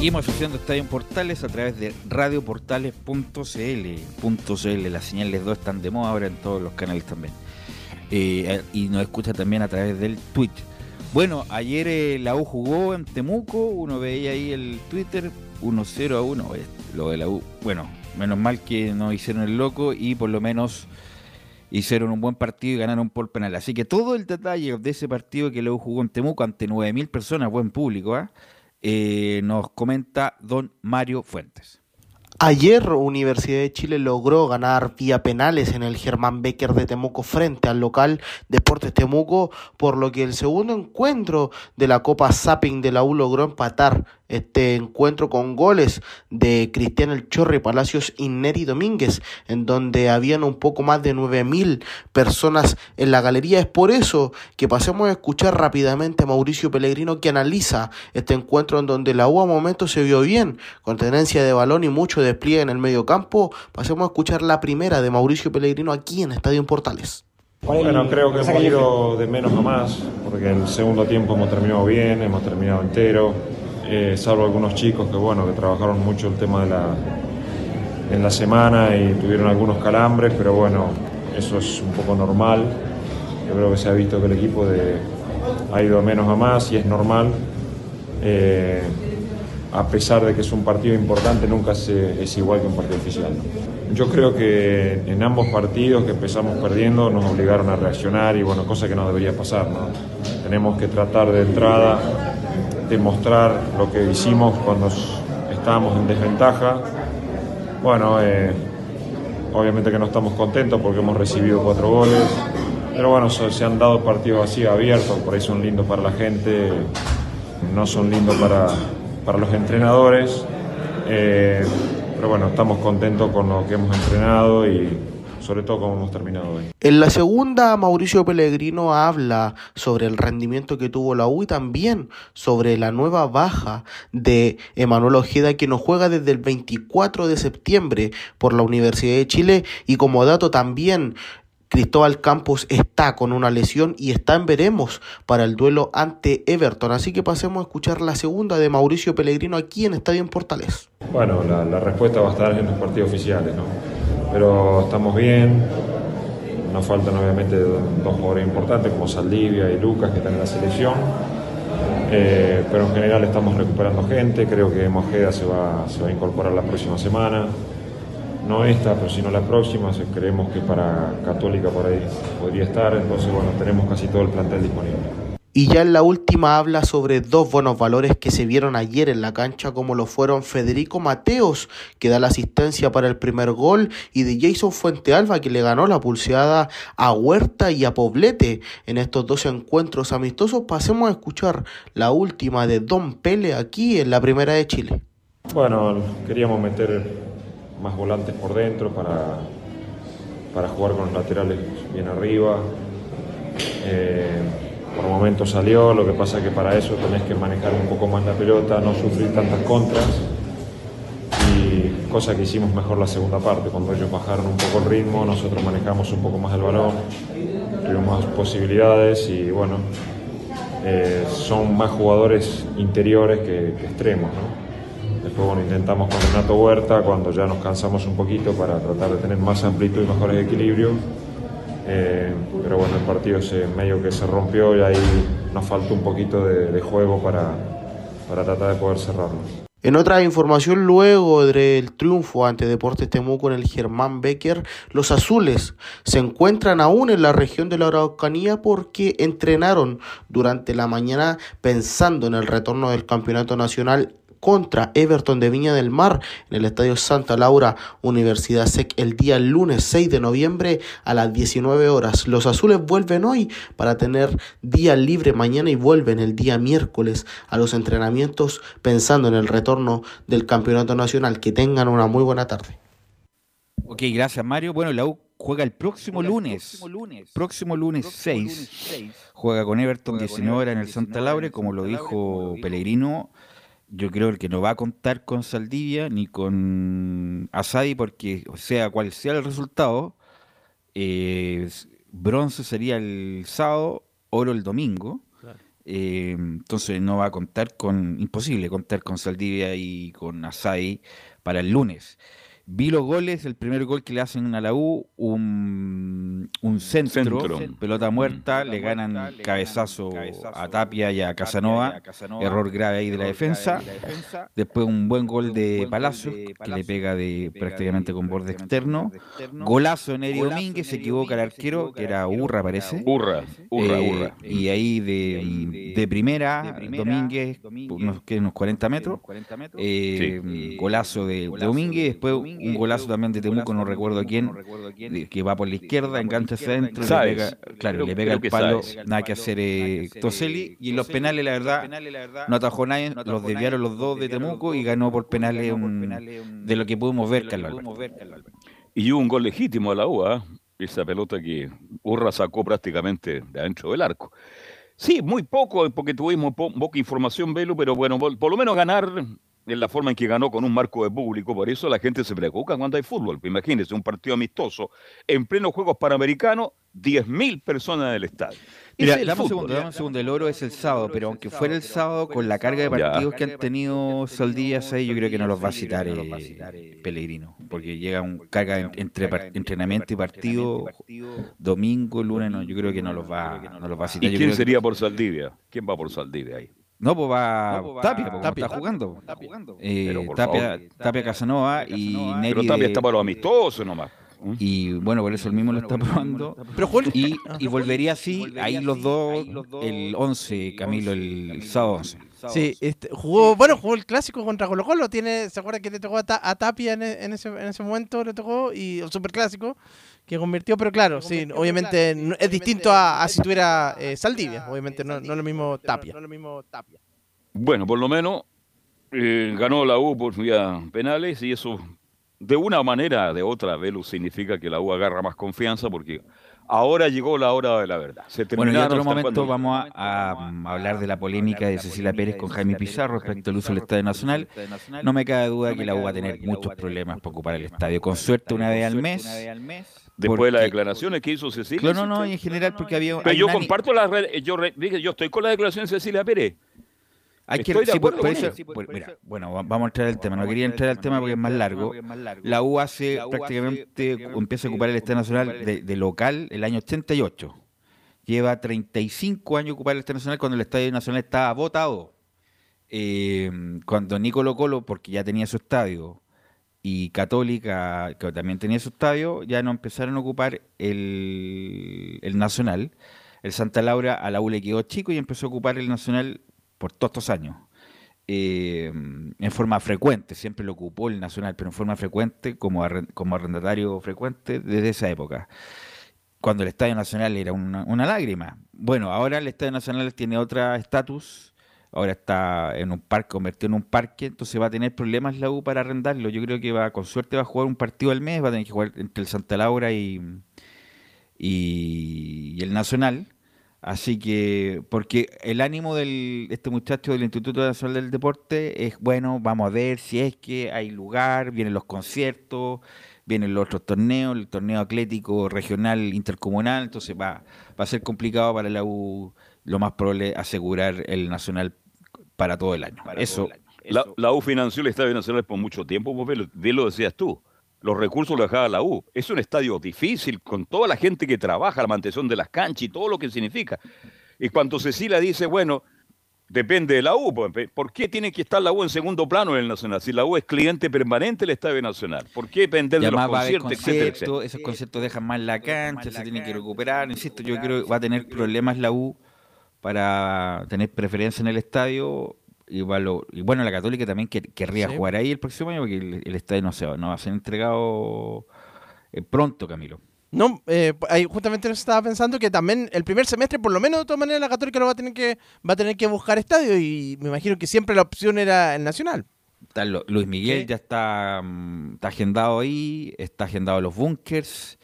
Seguimos haciendo Estadio en Portales a través de radioportales.cl. .cl. Las señales 2 están de moda ahora en todos los canales también. Eh, y nos escucha también a través del Twitch. Bueno, ayer eh, la U jugó en Temuco, uno veía ahí el Twitter, 1-0 a 1, eh, lo de la U. Bueno, menos mal que no hicieron el loco y por lo menos hicieron un buen partido y ganaron por penal. Así que todo el detalle de ese partido que la U jugó en Temuco ante 9.000 personas, buen público, ¿ah? Nos comenta don Mario Fuentes. Ayer Universidad de Chile logró ganar vía penales en el Germán Becker de Temuco frente al local Deportes Temuco, por lo que el segundo encuentro de la Copa Zapping de la U logró empatar este encuentro con goles de Cristian El Chorri Palacios y Neri Domínguez, en donde habían un poco más de 9.000 personas en la galería. Es por eso que pasemos a escuchar rápidamente a Mauricio Pellegrino que analiza este encuentro en donde la U a momentos se vio bien, con tenencia de balón y mucho despliegue en el medio campo. Pasemos a escuchar la primera de Mauricio Pellegrino aquí en Estadio en Portales. Bueno, creo que hemos ido de menos a más, porque en el segundo tiempo hemos terminado bien, hemos terminado entero, eh, salvo algunos chicos que bueno, que trabajaron mucho el tema de la en la semana y tuvieron algunos calambres, pero bueno, eso es un poco normal. Yo creo que se ha visto que el equipo de, ha ido de menos a más y es normal. Eh, a pesar de que es un partido importante, nunca se- es igual que un partido oficial. ¿no? Yo creo que en ambos partidos que empezamos perdiendo nos obligaron a reaccionar y bueno, cosa que no debería pasar. ¿no? Tenemos que tratar de entrada mostrar lo que hicimos cuando estábamos en desventaja. Bueno, eh, obviamente que no estamos contentos porque hemos recibido cuatro goles, pero bueno, se han dado partidos así abiertos, por ahí son lindos para la gente, no son lindos para, para los entrenadores, eh, pero bueno, estamos contentos con lo que hemos entrenado y, sobre todo como hemos terminado hoy. En la segunda, Mauricio Pellegrino habla sobre el rendimiento que tuvo la U y también sobre la nueva baja de Emanuel Ojeda que no juega desde el 24 de septiembre por la Universidad de Chile y como dato también Cristóbal Campos está con una lesión y está en veremos para el duelo ante Everton. Así que pasemos a escuchar la segunda de Mauricio Pellegrino aquí en Estadio en Portales. Bueno, la, la respuesta va a estar en los partidos oficiales, ¿no? Pero estamos bien. Nos faltan obviamente dos jugadores importantes como Saldivia y Lucas que están en la selección. Eh, pero en general estamos recuperando gente. Creo que Mojeda se va, se va a incorporar la próxima semana no esta, pero sino la próxima, creemos que para Católica por ahí podría estar, entonces bueno, tenemos casi todo el plantel disponible. Y ya en la última habla sobre dos buenos valores que se vieron ayer en la cancha, como lo fueron Federico Mateos, que da la asistencia para el primer gol, y de Jason Fuentealba, que le ganó la pulseada a Huerta y a Poblete en estos dos encuentros amistosos. Pasemos a escuchar la última de Don Pele aquí en la primera de Chile. Bueno, queríamos meter más volantes por dentro para, para jugar con los laterales bien arriba. Eh, por momentos salió, lo que pasa es que para eso tenés que manejar un poco más la pelota, no sufrir tantas contras. Y cosa que hicimos mejor la segunda parte, cuando ellos bajaron un poco el ritmo, nosotros manejamos un poco más el balón, tuvimos más posibilidades y bueno, eh, son más jugadores interiores que, extremos. ¿no? Después bueno, intentamos con Renato Huerta cuando ya nos cansamos un poquito para tratar de tener más amplitud y mejores equilibrios. Eh, pero bueno, el partido se, medio que se rompió y ahí nos faltó un poquito de, de juego para, para tratar de poder cerrarlo. En otra información, luego del triunfo ante Deportes Temuco en el Germán Becker, los azules se encuentran aún en la región de la Araucanía porque entrenaron durante la mañana pensando en el retorno del campeonato nacional contra Everton de Viña del Mar en el Estadio Santa Laura, Universidad SEC, el día lunes 6 de noviembre a las 19 horas. Los azules vuelven hoy para tener día libre mañana y vuelven el día miércoles a los entrenamientos pensando en el retorno del Campeonato Nacional. Que tengan una muy buena tarde. Ok, gracias Mario. Bueno, la U juega el próximo lunes. Próximo lunes 6. Juega con Everton 19 horas en el Santa Laura, como lo dijo Pellegrino yo creo que no va a contar con Saldivia ni con Asadi porque, sea cual sea el resultado, eh, bronce sería el sábado, oro el domingo. Eh, entonces no va a contar con, imposible contar con Saldivia y con Asadi para el lunes. Vi los goles, el primer gol que le hacen a la U, un, un centro, pelota muerta, le ganan cabezazo, a Tapia y a Casanova, error grave ahí de la defensa. Después un buen gol de Palacios, que le pega de prácticamente con borde externo. Golazo en Eri Domínguez, se equivoca el arquero, que era Urra parece. Urra, Urra, Eh, Urra. Y ahí de, de primera, Domínguez, unos, que unos 40 metros. Eh, Golazo de, de Domínguez, después un golazo también de Temuco, no recuerdo quién, que va por la izquierda, engancha hacia adentro, le pega, claro, le pega el palo, nada que hacer eh, Toselli, y en los penales, la verdad, no atajó nadie, los desviaron los dos de Temuco y ganó por penales un- de lo que pudimos ver, Carlos Alberto. Y hubo un gol legítimo a la U, ¿ah? esa pelota que Urra sacó prácticamente de adentro del arco. Sí, muy poco, porque tuvimos po- poca información, Velo, pero bueno, por, por lo menos ganar en la forma en que ganó con un marco de público, por eso la gente se preocupa cuando hay fútbol. Imagínense, un partido amistoso, en plenos Juegos Panamericanos, 10.000 personas en el estadio. Mira, Ese es el dame un segundo, dame un segundo. El oro es el sábado, pero aunque fuera el sábado, con la carga de Ya. partidos que han tenido Saldivia 6, yo creo que no los va a citar eh, Pellegrino, porque llega un carga en- entre entrenamiento y partido, domingo, lunes, no, yo creo que no los va, no los va a citar. ¿Y quién sería por Saldivia? ¿Quién va por Saldivia ahí? No, pues va Tapia, pues, Tapia. está jugando. Eh, Pero, Tapia. Tapia Casanova y Neri Pero Tapia de- está para los amistosos nomás. Y bueno, por eso el mismo lo está probando. y, y volvería así, ahí los dos, el 11, Camilo, el sábado 11. Sí, este, jugó, bueno, jugó el clásico contra Colo Colo, tiene, ¿se acuerda que le tocó a, Ta- a Tapia en, en ese, en ese momento le tocó? Y el super clásico que convirtió, pero claro, sí, obviamente no- es distinto a, a si tuviera eh, Saldivia, obviamente no, no es lo mismo Tapia. Bueno, por lo menos eh, ganó la U por vía penales y eso de una manera de otra, Velus, significa que la U agarra más confianza porque ahora llegó la hora de la verdad. Se Bueno, y en otro momento cuando- vamos a, a hablar de la polémica de Cecilia Pérez con Jaime Pizarro respecto al uso del Estadio Nacional. No me cabe duda que la U va a tener muchos problemas para ocupar el estadio. Con suerte una vez al mes. Después de las declaraciones que hizo Cecilia. No, no, y en general porque había... Pero yo una comparto las redes, yo, dije, yo estoy con la declaración de Cecilia Pérez. Hay que, sí, por- acuerdo por con eso- ella. por- mira, bueno, va- vamos a entrar al tema. No quería entrar al tema porque es más largo. La U hace prácticamente empieza a ocupar el Estadio Nacional de, de local el año 88. Lleva 35 años ocupar el Estadio Nacional cuando el Estadio Nacional estaba votado. Eh, cuando Nicolo Colo, porque ya tenía su estadio, y Católica, que también tenía su estadio, ya no empezaron a ocupar el, el Nacional. El Santa Laura a la U le quedó chico y empezó a ocupar el Nacional por todos estos años. Eh, en forma frecuente, siempre lo ocupó el Nacional, pero en forma frecuente, como, como arrendatario frecuente desde esa época. Cuando el Estadio Nacional era una, una lágrima. Bueno, ahora el Estadio Nacional tiene otro estatus, ahora está en un parque, convertido en un parque, entonces va a tener problemas la U para arrendarlo. Yo creo que va, con suerte va a jugar un partido al mes, va a tener que jugar entre el Santa Laura y, y, el Nacional. Así que, porque el ánimo de este muchacho del Instituto Nacional del Deporte es, bueno, vamos a ver si es que hay lugar, vienen los conciertos, vienen los otros torneos, el torneo atlético regional intercomunal, entonces va, va a ser complicado para la U, lo más probable, asegurar el Nacional para todo el año. Eso, La, la U financió el Estadio Nacional por mucho tiempo, vos bien lo- decías tú. Los recursos los dejaba la U. Es un estadio difícil con toda la gente que trabaja, la mantención de las canchas y todo lo que significa. Y cuando Cecilia dice, bueno, depende de la U, pues, ¿por qué tiene que estar la U en segundo plano en el Nacional? Si la U es cliente permanente del Estadio Nacional, ¿por qué depender de los conciertos, etcétera, conciertos, etcétera? esos conciertos dejan más la cancha, se tienen que recuperar, insisto, yo creo que va a tener problemas la U para tener preferencia en el estadio. Y, va lo- y bueno, la Católica también quer- querría Sí. jugar ahí el próximo año porque el, el estadio no, se va, no va a ser entregado eh, pronto, Camilo. No, eh, ahí justamente nos estaba pensando que también el primer semestre, por lo menos de todas maneras, la Católica lo va a tener que va a tener que buscar estadio y me imagino que siempre la opción era el Nacional. Está Luis Miguel ya está, mm, está agendado ahí, está agendado los bunkers,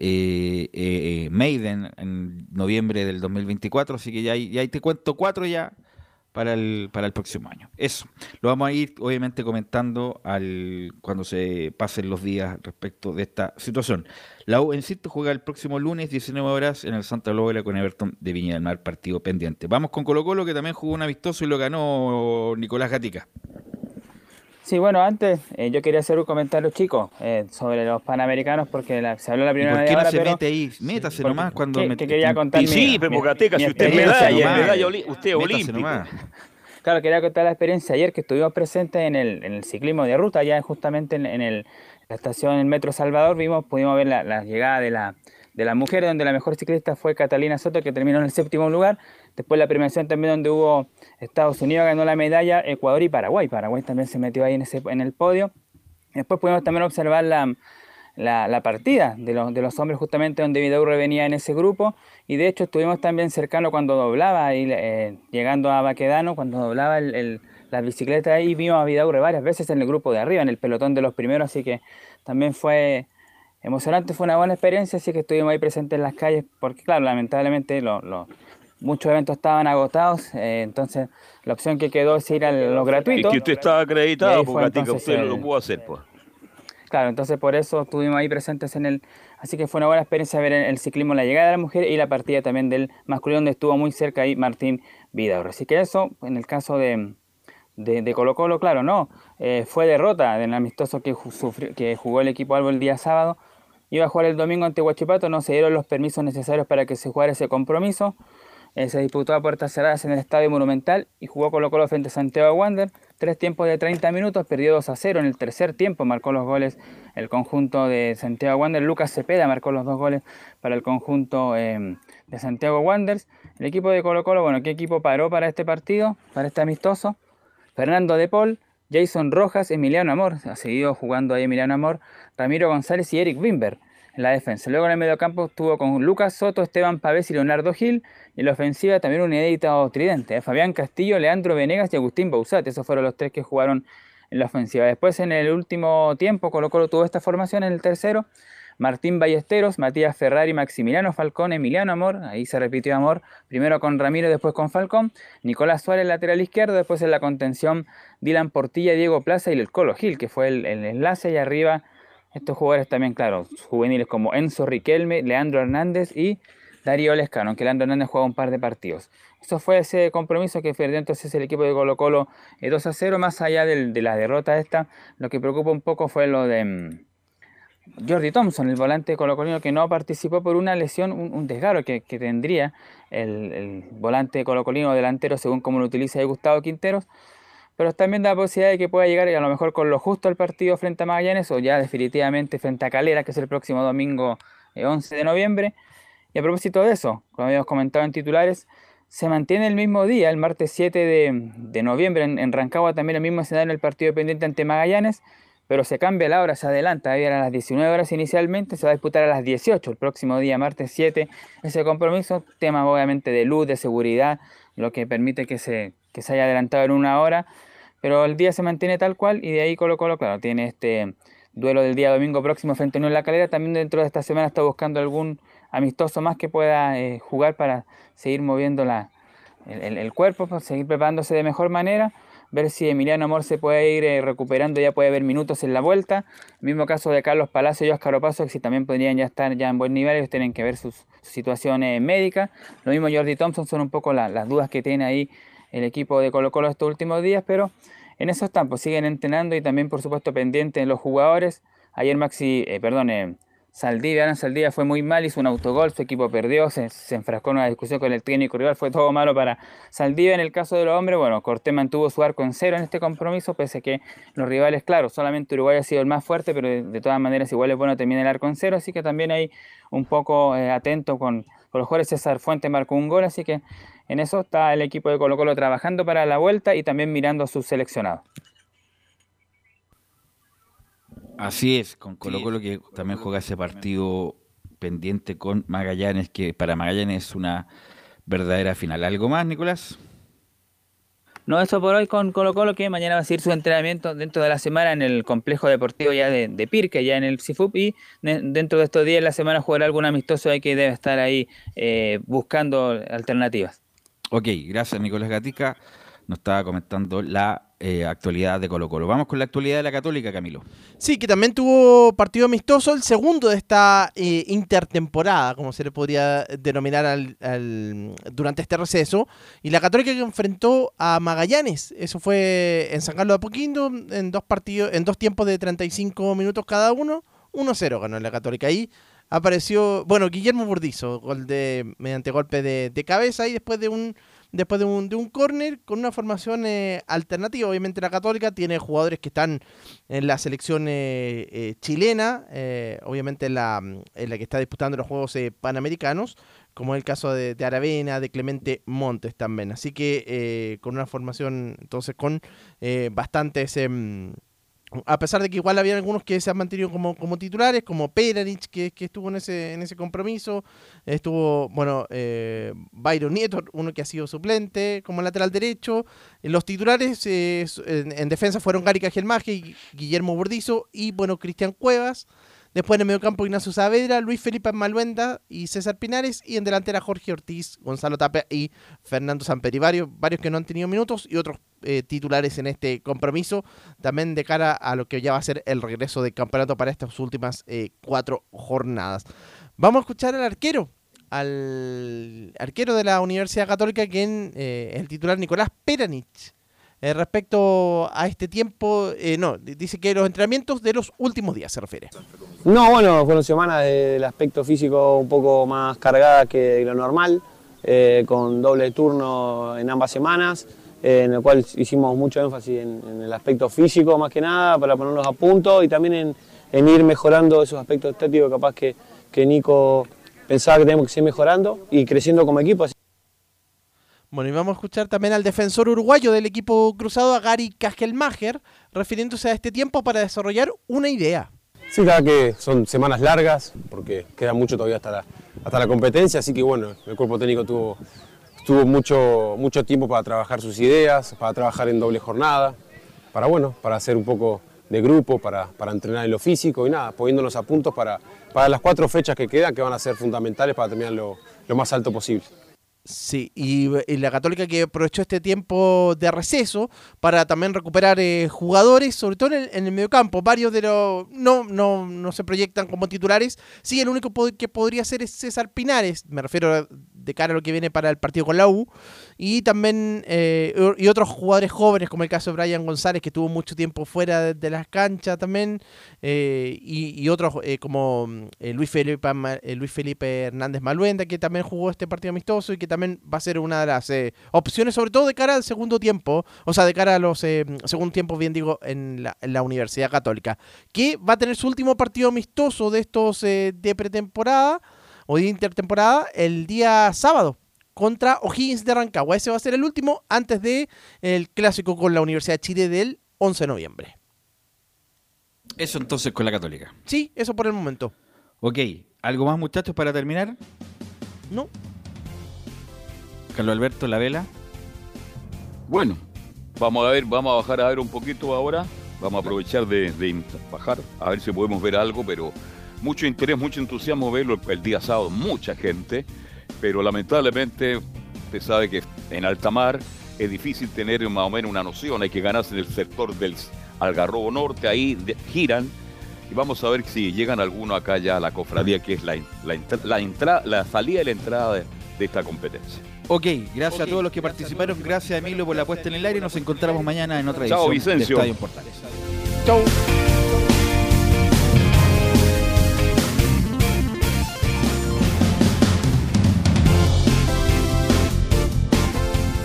eh, eh, eh, Maiden en noviembre del 2024, así que ya, ya te cuento cuatro ya para el, para el próximo año. Eso, lo vamos a ir obviamente comentando al cuando se pasen los días respecto de esta situación. La U, insisto, juega el próximo lunes, 19 horas, en el Santa Laura con Everton de Viña del Mar, partido pendiente. Vamos con Colo Colo, que también jugó un amistoso y lo ganó Nicolás Gatica. Sí, bueno, antes eh, yo quería hacer un comentario chico eh, sobre los panamericanos porque la- se habló la ¿Y primera por qué no hora, se pero- mete ahí? Métase porque- nomás cuando que- me- que quería contar Y mi- sí, pero Bocateca, si usted medalla, medalla usted olímpico. nomás. Claro, quería contar la experiencia ayer que estuvimos presentes en el, en el ciclismo de ruta, ya justamente en, en el, la estación en Metro Salvador, vimos, pudimos ver la, la llegada de la, de las mujeres, donde la mejor ciclista fue Catalina Soto, que terminó en el séptimo lugar. Después la premiación también donde hubo Estados Unidos ganó la medalla, Ecuador y Paraguay. Paraguay también se metió ahí en, ese, en el podio. Después pudimos también observar la, la, partida de los, de los hombres justamente donde Vidaurre venía en ese grupo y de hecho estuvimos también cercano cuando doblaba ahí, eh, llegando a Baquedano cuando doblaba el, el- la bicicleta ahí vimos a Vidaurre varias veces en el grupo de arriba en el pelotón de los primeros así que también fue emocionante fue una buena experiencia así que estuvimos ahí presentes en las calles porque claro lamentablemente lo- lo- muchos eventos estaban agotados eh, entonces la opción que quedó es ir a los Y gratuitos que usted estaba acreditado, entonces usted no lo pudo hacer, pues. Claro, entonces por eso estuvimos ahí presentes en el... Así que fue una buena experiencia ver el, ciclismo, la llegada de la mujer y la partida también del masculino, donde estuvo muy cerca ahí Martín Vidaurre. Así que eso, en el caso de, de, de Colo Colo, claro, no, eh, fue derrota del amistoso que, sufrió- que jugó el equipo Albo el día sábado. Iba a jugar el domingo ante Huachipato, no se dieron los permisos necesarios para que se jugara ese compromiso. Se disputó a puertas cerradas en el Estadio Monumental y jugó Colo Colo frente a Santiago Wander. Tres tiempos de 30 minutos, perdió 2 a 0 en el tercer tiempo, marcó los goles el conjunto de Santiago Wander. Lucas Cepeda marcó los dos goles para el conjunto eh, de Santiago Wanderers. El equipo de Colo Colo, bueno, ¿qué equipo paró para este partido, para este amistoso? Fernando De Paul, Jason Rojas, Emiliano Amor, ha seguido jugando ahí Emiliano Amor, Ramiro González y Eric Wimber la defensa. Luego en el mediocampo estuvo con Lucas Soto, Esteban Pavés y Leonardo Gil. Y en la ofensiva también un inédito tridente. ¿eh? Fabián Castillo, Leandro Venegas y Agustín Bausat. Esos fueron los tres que jugaron en la ofensiva. Después en el último tiempo Colo Colo tuvo esta formación en el tercero. Martín Ballesteros, Matías Ferrari, Maximiliano Falcón, Emiliano Amor, ahí se repitió Amor, primero con Ramiro, después con Falcón, Nicolás Suárez, lateral izquierdo, después en la contención Dylan Portilla, Diego Plaza y el Colo Gil, que fue el, el enlace, y arriba estos jugadores también, claro, juveniles como Enzo Riquelme, Leandro Hernández y Darío Lescano, aunque Leandro Hernández juega un par de partidos. Eso fue ese compromiso que perdió entonces el equipo de Colo Colo 2 eh, a 0, más allá de la derrota esta, lo que preocupa un poco fue lo de mm, Jordi Thompson, el volante colocolino que no participó por una lesión, un, desgarro que, tendría el, volante colocolino delantero según como lo utiliza Gustavo Quinteros, pero también da la posibilidad de que pueda llegar a lo mejor con lo justo al partido frente a Magallanes o ya definitivamente frente a Calera, que es el próximo domingo 11 eh, de noviembre. Y a propósito de eso, como habíamos comentado en titulares, se mantiene el mismo día, el martes 7 de, noviembre en, Rancagua, también el mismo escenario en el partido pendiente ante Magallanes pero se cambia la hora, se adelanta, era a las 19 horas inicialmente, se va a disputar a las 18 el próximo día, martes 7, ese compromiso, tema obviamente de luz, de seguridad, lo que permite que se, que se haya adelantado en una hora, pero el día se mantiene tal cual y de ahí Colo Colo, claro, tiene este duelo del día domingo próximo frente a en La Calera, también dentro de esta semana está buscando algún amistoso más que pueda eh, jugar para seguir moviendo la, el, el cuerpo, para seguir preparándose de mejor manera ver si Emiliano Amor se puede ir eh, recuperando, ya puede haber minutos en la vuelta. mismo caso de Carlos Palacio y Oscar Opaso, que si también podrían ya estar ya en buen nivel, ellos tienen que ver sus, situaciones médicas. Lo mismo Jordi Thompson, son un poco las dudas que tiene ahí el equipo de Colo Colo estos últimos días, pero en esos campos siguen entrenando y también por supuesto pendientes los jugadores. Ayer Maxi, eh, perdón, eh, Saldivia, Alan Saldivia fue muy mal, hizo un autogol, su equipo perdió, se, enfrascó en una discusión con el técnico rival, fue todo malo para Saldivia. En el caso de los hombres, bueno, Cortés mantuvo su arco en cero en este compromiso, pese a que los rivales, claro, solamente Uruguay ha sido el más fuerte, pero de, todas maneras igual es bueno terminar el arco en cero, así que también hay un poco eh, atento con, con, los jugadores. César Fuente marcó un gol, así que en eso está el equipo de Colo Colo trabajando para la vuelta y también mirando a sus seleccionados. Así es, con Colo Colo que también juega ese partido pendiente con Magallanes, que para Magallanes es una verdadera final. ¿Algo más, Nicolás? No, eso por hoy con Colo Colo, que mañana va a seguir su entrenamiento dentro de la semana en el complejo deportivo ya de, de Pirque, ya en el CIFUP, y dentro de estos días de la semana jugará algún amistoso ahí que debe estar ahí eh, buscando alternativas. Ok, gracias Nicolás Gatica. Nos estaba comentando la eh, actualidad de Colo Colo. Vamos con la actualidad de la Católica, Camilo. Sí, que también tuvo partido amistoso, el segundo de esta eh, intertemporada, como se le podría denominar al, durante este receso. Y la Católica que enfrentó a Magallanes. Eso fue en San Carlos de Apoquindo, en dos partidos, en dos tiempos de 35 minutos cada uno. 1-0 ganó la Católica. Ahí apareció, bueno, Guillermo Burdizo, gol de, mediante golpe de, de cabeza y después de un después de un, de un córner con una formación eh, alternativa. Obviamente la Católica tiene jugadores que están en la selección eh, eh, chilena, obviamente en la, en la que está disputando los Juegos Panamericanos, como es el caso de, de, Aravena, de Clemente Montes también. Así que con una formación entonces con bastantes... A pesar de que igual había algunos que se han mantenido como, como titulares, como Peranich, que, estuvo en ese, en ese compromiso, estuvo, bueno, eh, Byron Nieto, uno que ha sido suplente como lateral derecho. Los titulares eh, en, defensa fueron Gary Cajelmaje Guillermo Burdizo y, bueno, Cristian Cuevas. Después en el mediocampo Ignacio Saavedra, Luis Felipe Maluenda y César Pinares. Y en delantera Jorge Ortiz, Gonzalo Tapia y Fernando Samperi. Varios, varios que no han tenido minutos y otros eh, titulares en este compromiso. También de cara a lo que ya va a ser el regreso del campeonato para estas últimas eh, cuatro jornadas. Vamos a escuchar al arquero. Al arquero de la Universidad Católica, quien eh, es el titular Nicolás Peranich. Eh, respecto a este tiempo, eh, no, dice que los entrenamientos de los últimos días se refiere. No, bueno, fueron semanas del aspecto físico un poco más cargada que lo normal, eh, con doble turno en ambas semanas, en el cual hicimos mucho énfasis en, el aspecto físico más que nada, para ponernos a punto y también en, ir mejorando esos aspectos estéticos capaz que, que Nico pensaba que teníamos que seguir mejorando y creciendo como equipo. Bueno, y vamos a escuchar también al defensor uruguayo del equipo cruzado, a Gary Kaskelmacher, refiriéndose a este tiempo para desarrollar una idea. Sí, claro que son semanas largas, porque queda mucho todavía hasta la, hasta la competencia, así que bueno, el cuerpo técnico tuvo, tuvo mucho, mucho tiempo para trabajar sus ideas, para trabajar en doble jornada, para, bueno, para hacer un poco de grupo, para, para entrenar en lo físico y nada, poniéndonos a puntos para, para las cuatro fechas que quedan, que van a ser fundamentales para terminar lo, lo más alto posible. Sí, y, la Católica que aprovechó este tiempo de receso para también recuperar eh, jugadores, sobre todo en el, en el mediocampo. Varios de los no, no, no se proyectan como titulares. Sí, el único que podría ser es César Pinares, me refiero de cara a lo que viene para el partido con la U. Y también eh, y otros jugadores jóvenes, como el caso de Brian González, que tuvo mucho tiempo fuera de, las canchas también. eh, y, y otros eh, como Luis, Felipe, Luis Felipe Hernández Maluenda, que también jugó este partido amistoso y que también va a ser una de las opciones, sobre todo de cara al segundo tiempo, o sea, de cara a los eh, segundo tiempo, bien digo, en la, en la Universidad Católica, que va a tener su último partido amistoso de estos de pretemporada de intertemporada el día sábado contra O'Higgins de Rancagua. Ese va a ser el último antes de el clásico con la Universidad de Chile del 11 de noviembre. Eso entonces con la Católica. Sí, eso por el momento. Ok, ¿algo más muchachos para terminar? No. Carlos Alberto, la vela. Bueno, vamos a ver, vamos a bajar a ver un poquito ahora. Vamos a aprovechar de, de bajar, a ver si podemos ver algo, pero mucho interés, mucho entusiasmo verlo el, el día sábado, mucha gente, pero lamentablemente usted sabe que en alta mar es difícil tener más o menos una noción, hay que ganarse en el sector del Algarrobo Norte, ahí de- giran y vamos a ver si llegan algunos acá ya a la cofradía, que es la, la, la, entra- la salida y la entrada de, de esta competencia. Ok, gracias a todos los que participaron. Gracias, Emilio, por la puesta en el aire. Nos encontramos mañana en otra edición Chao, de Vicencio. Estadio en Portales. Chau.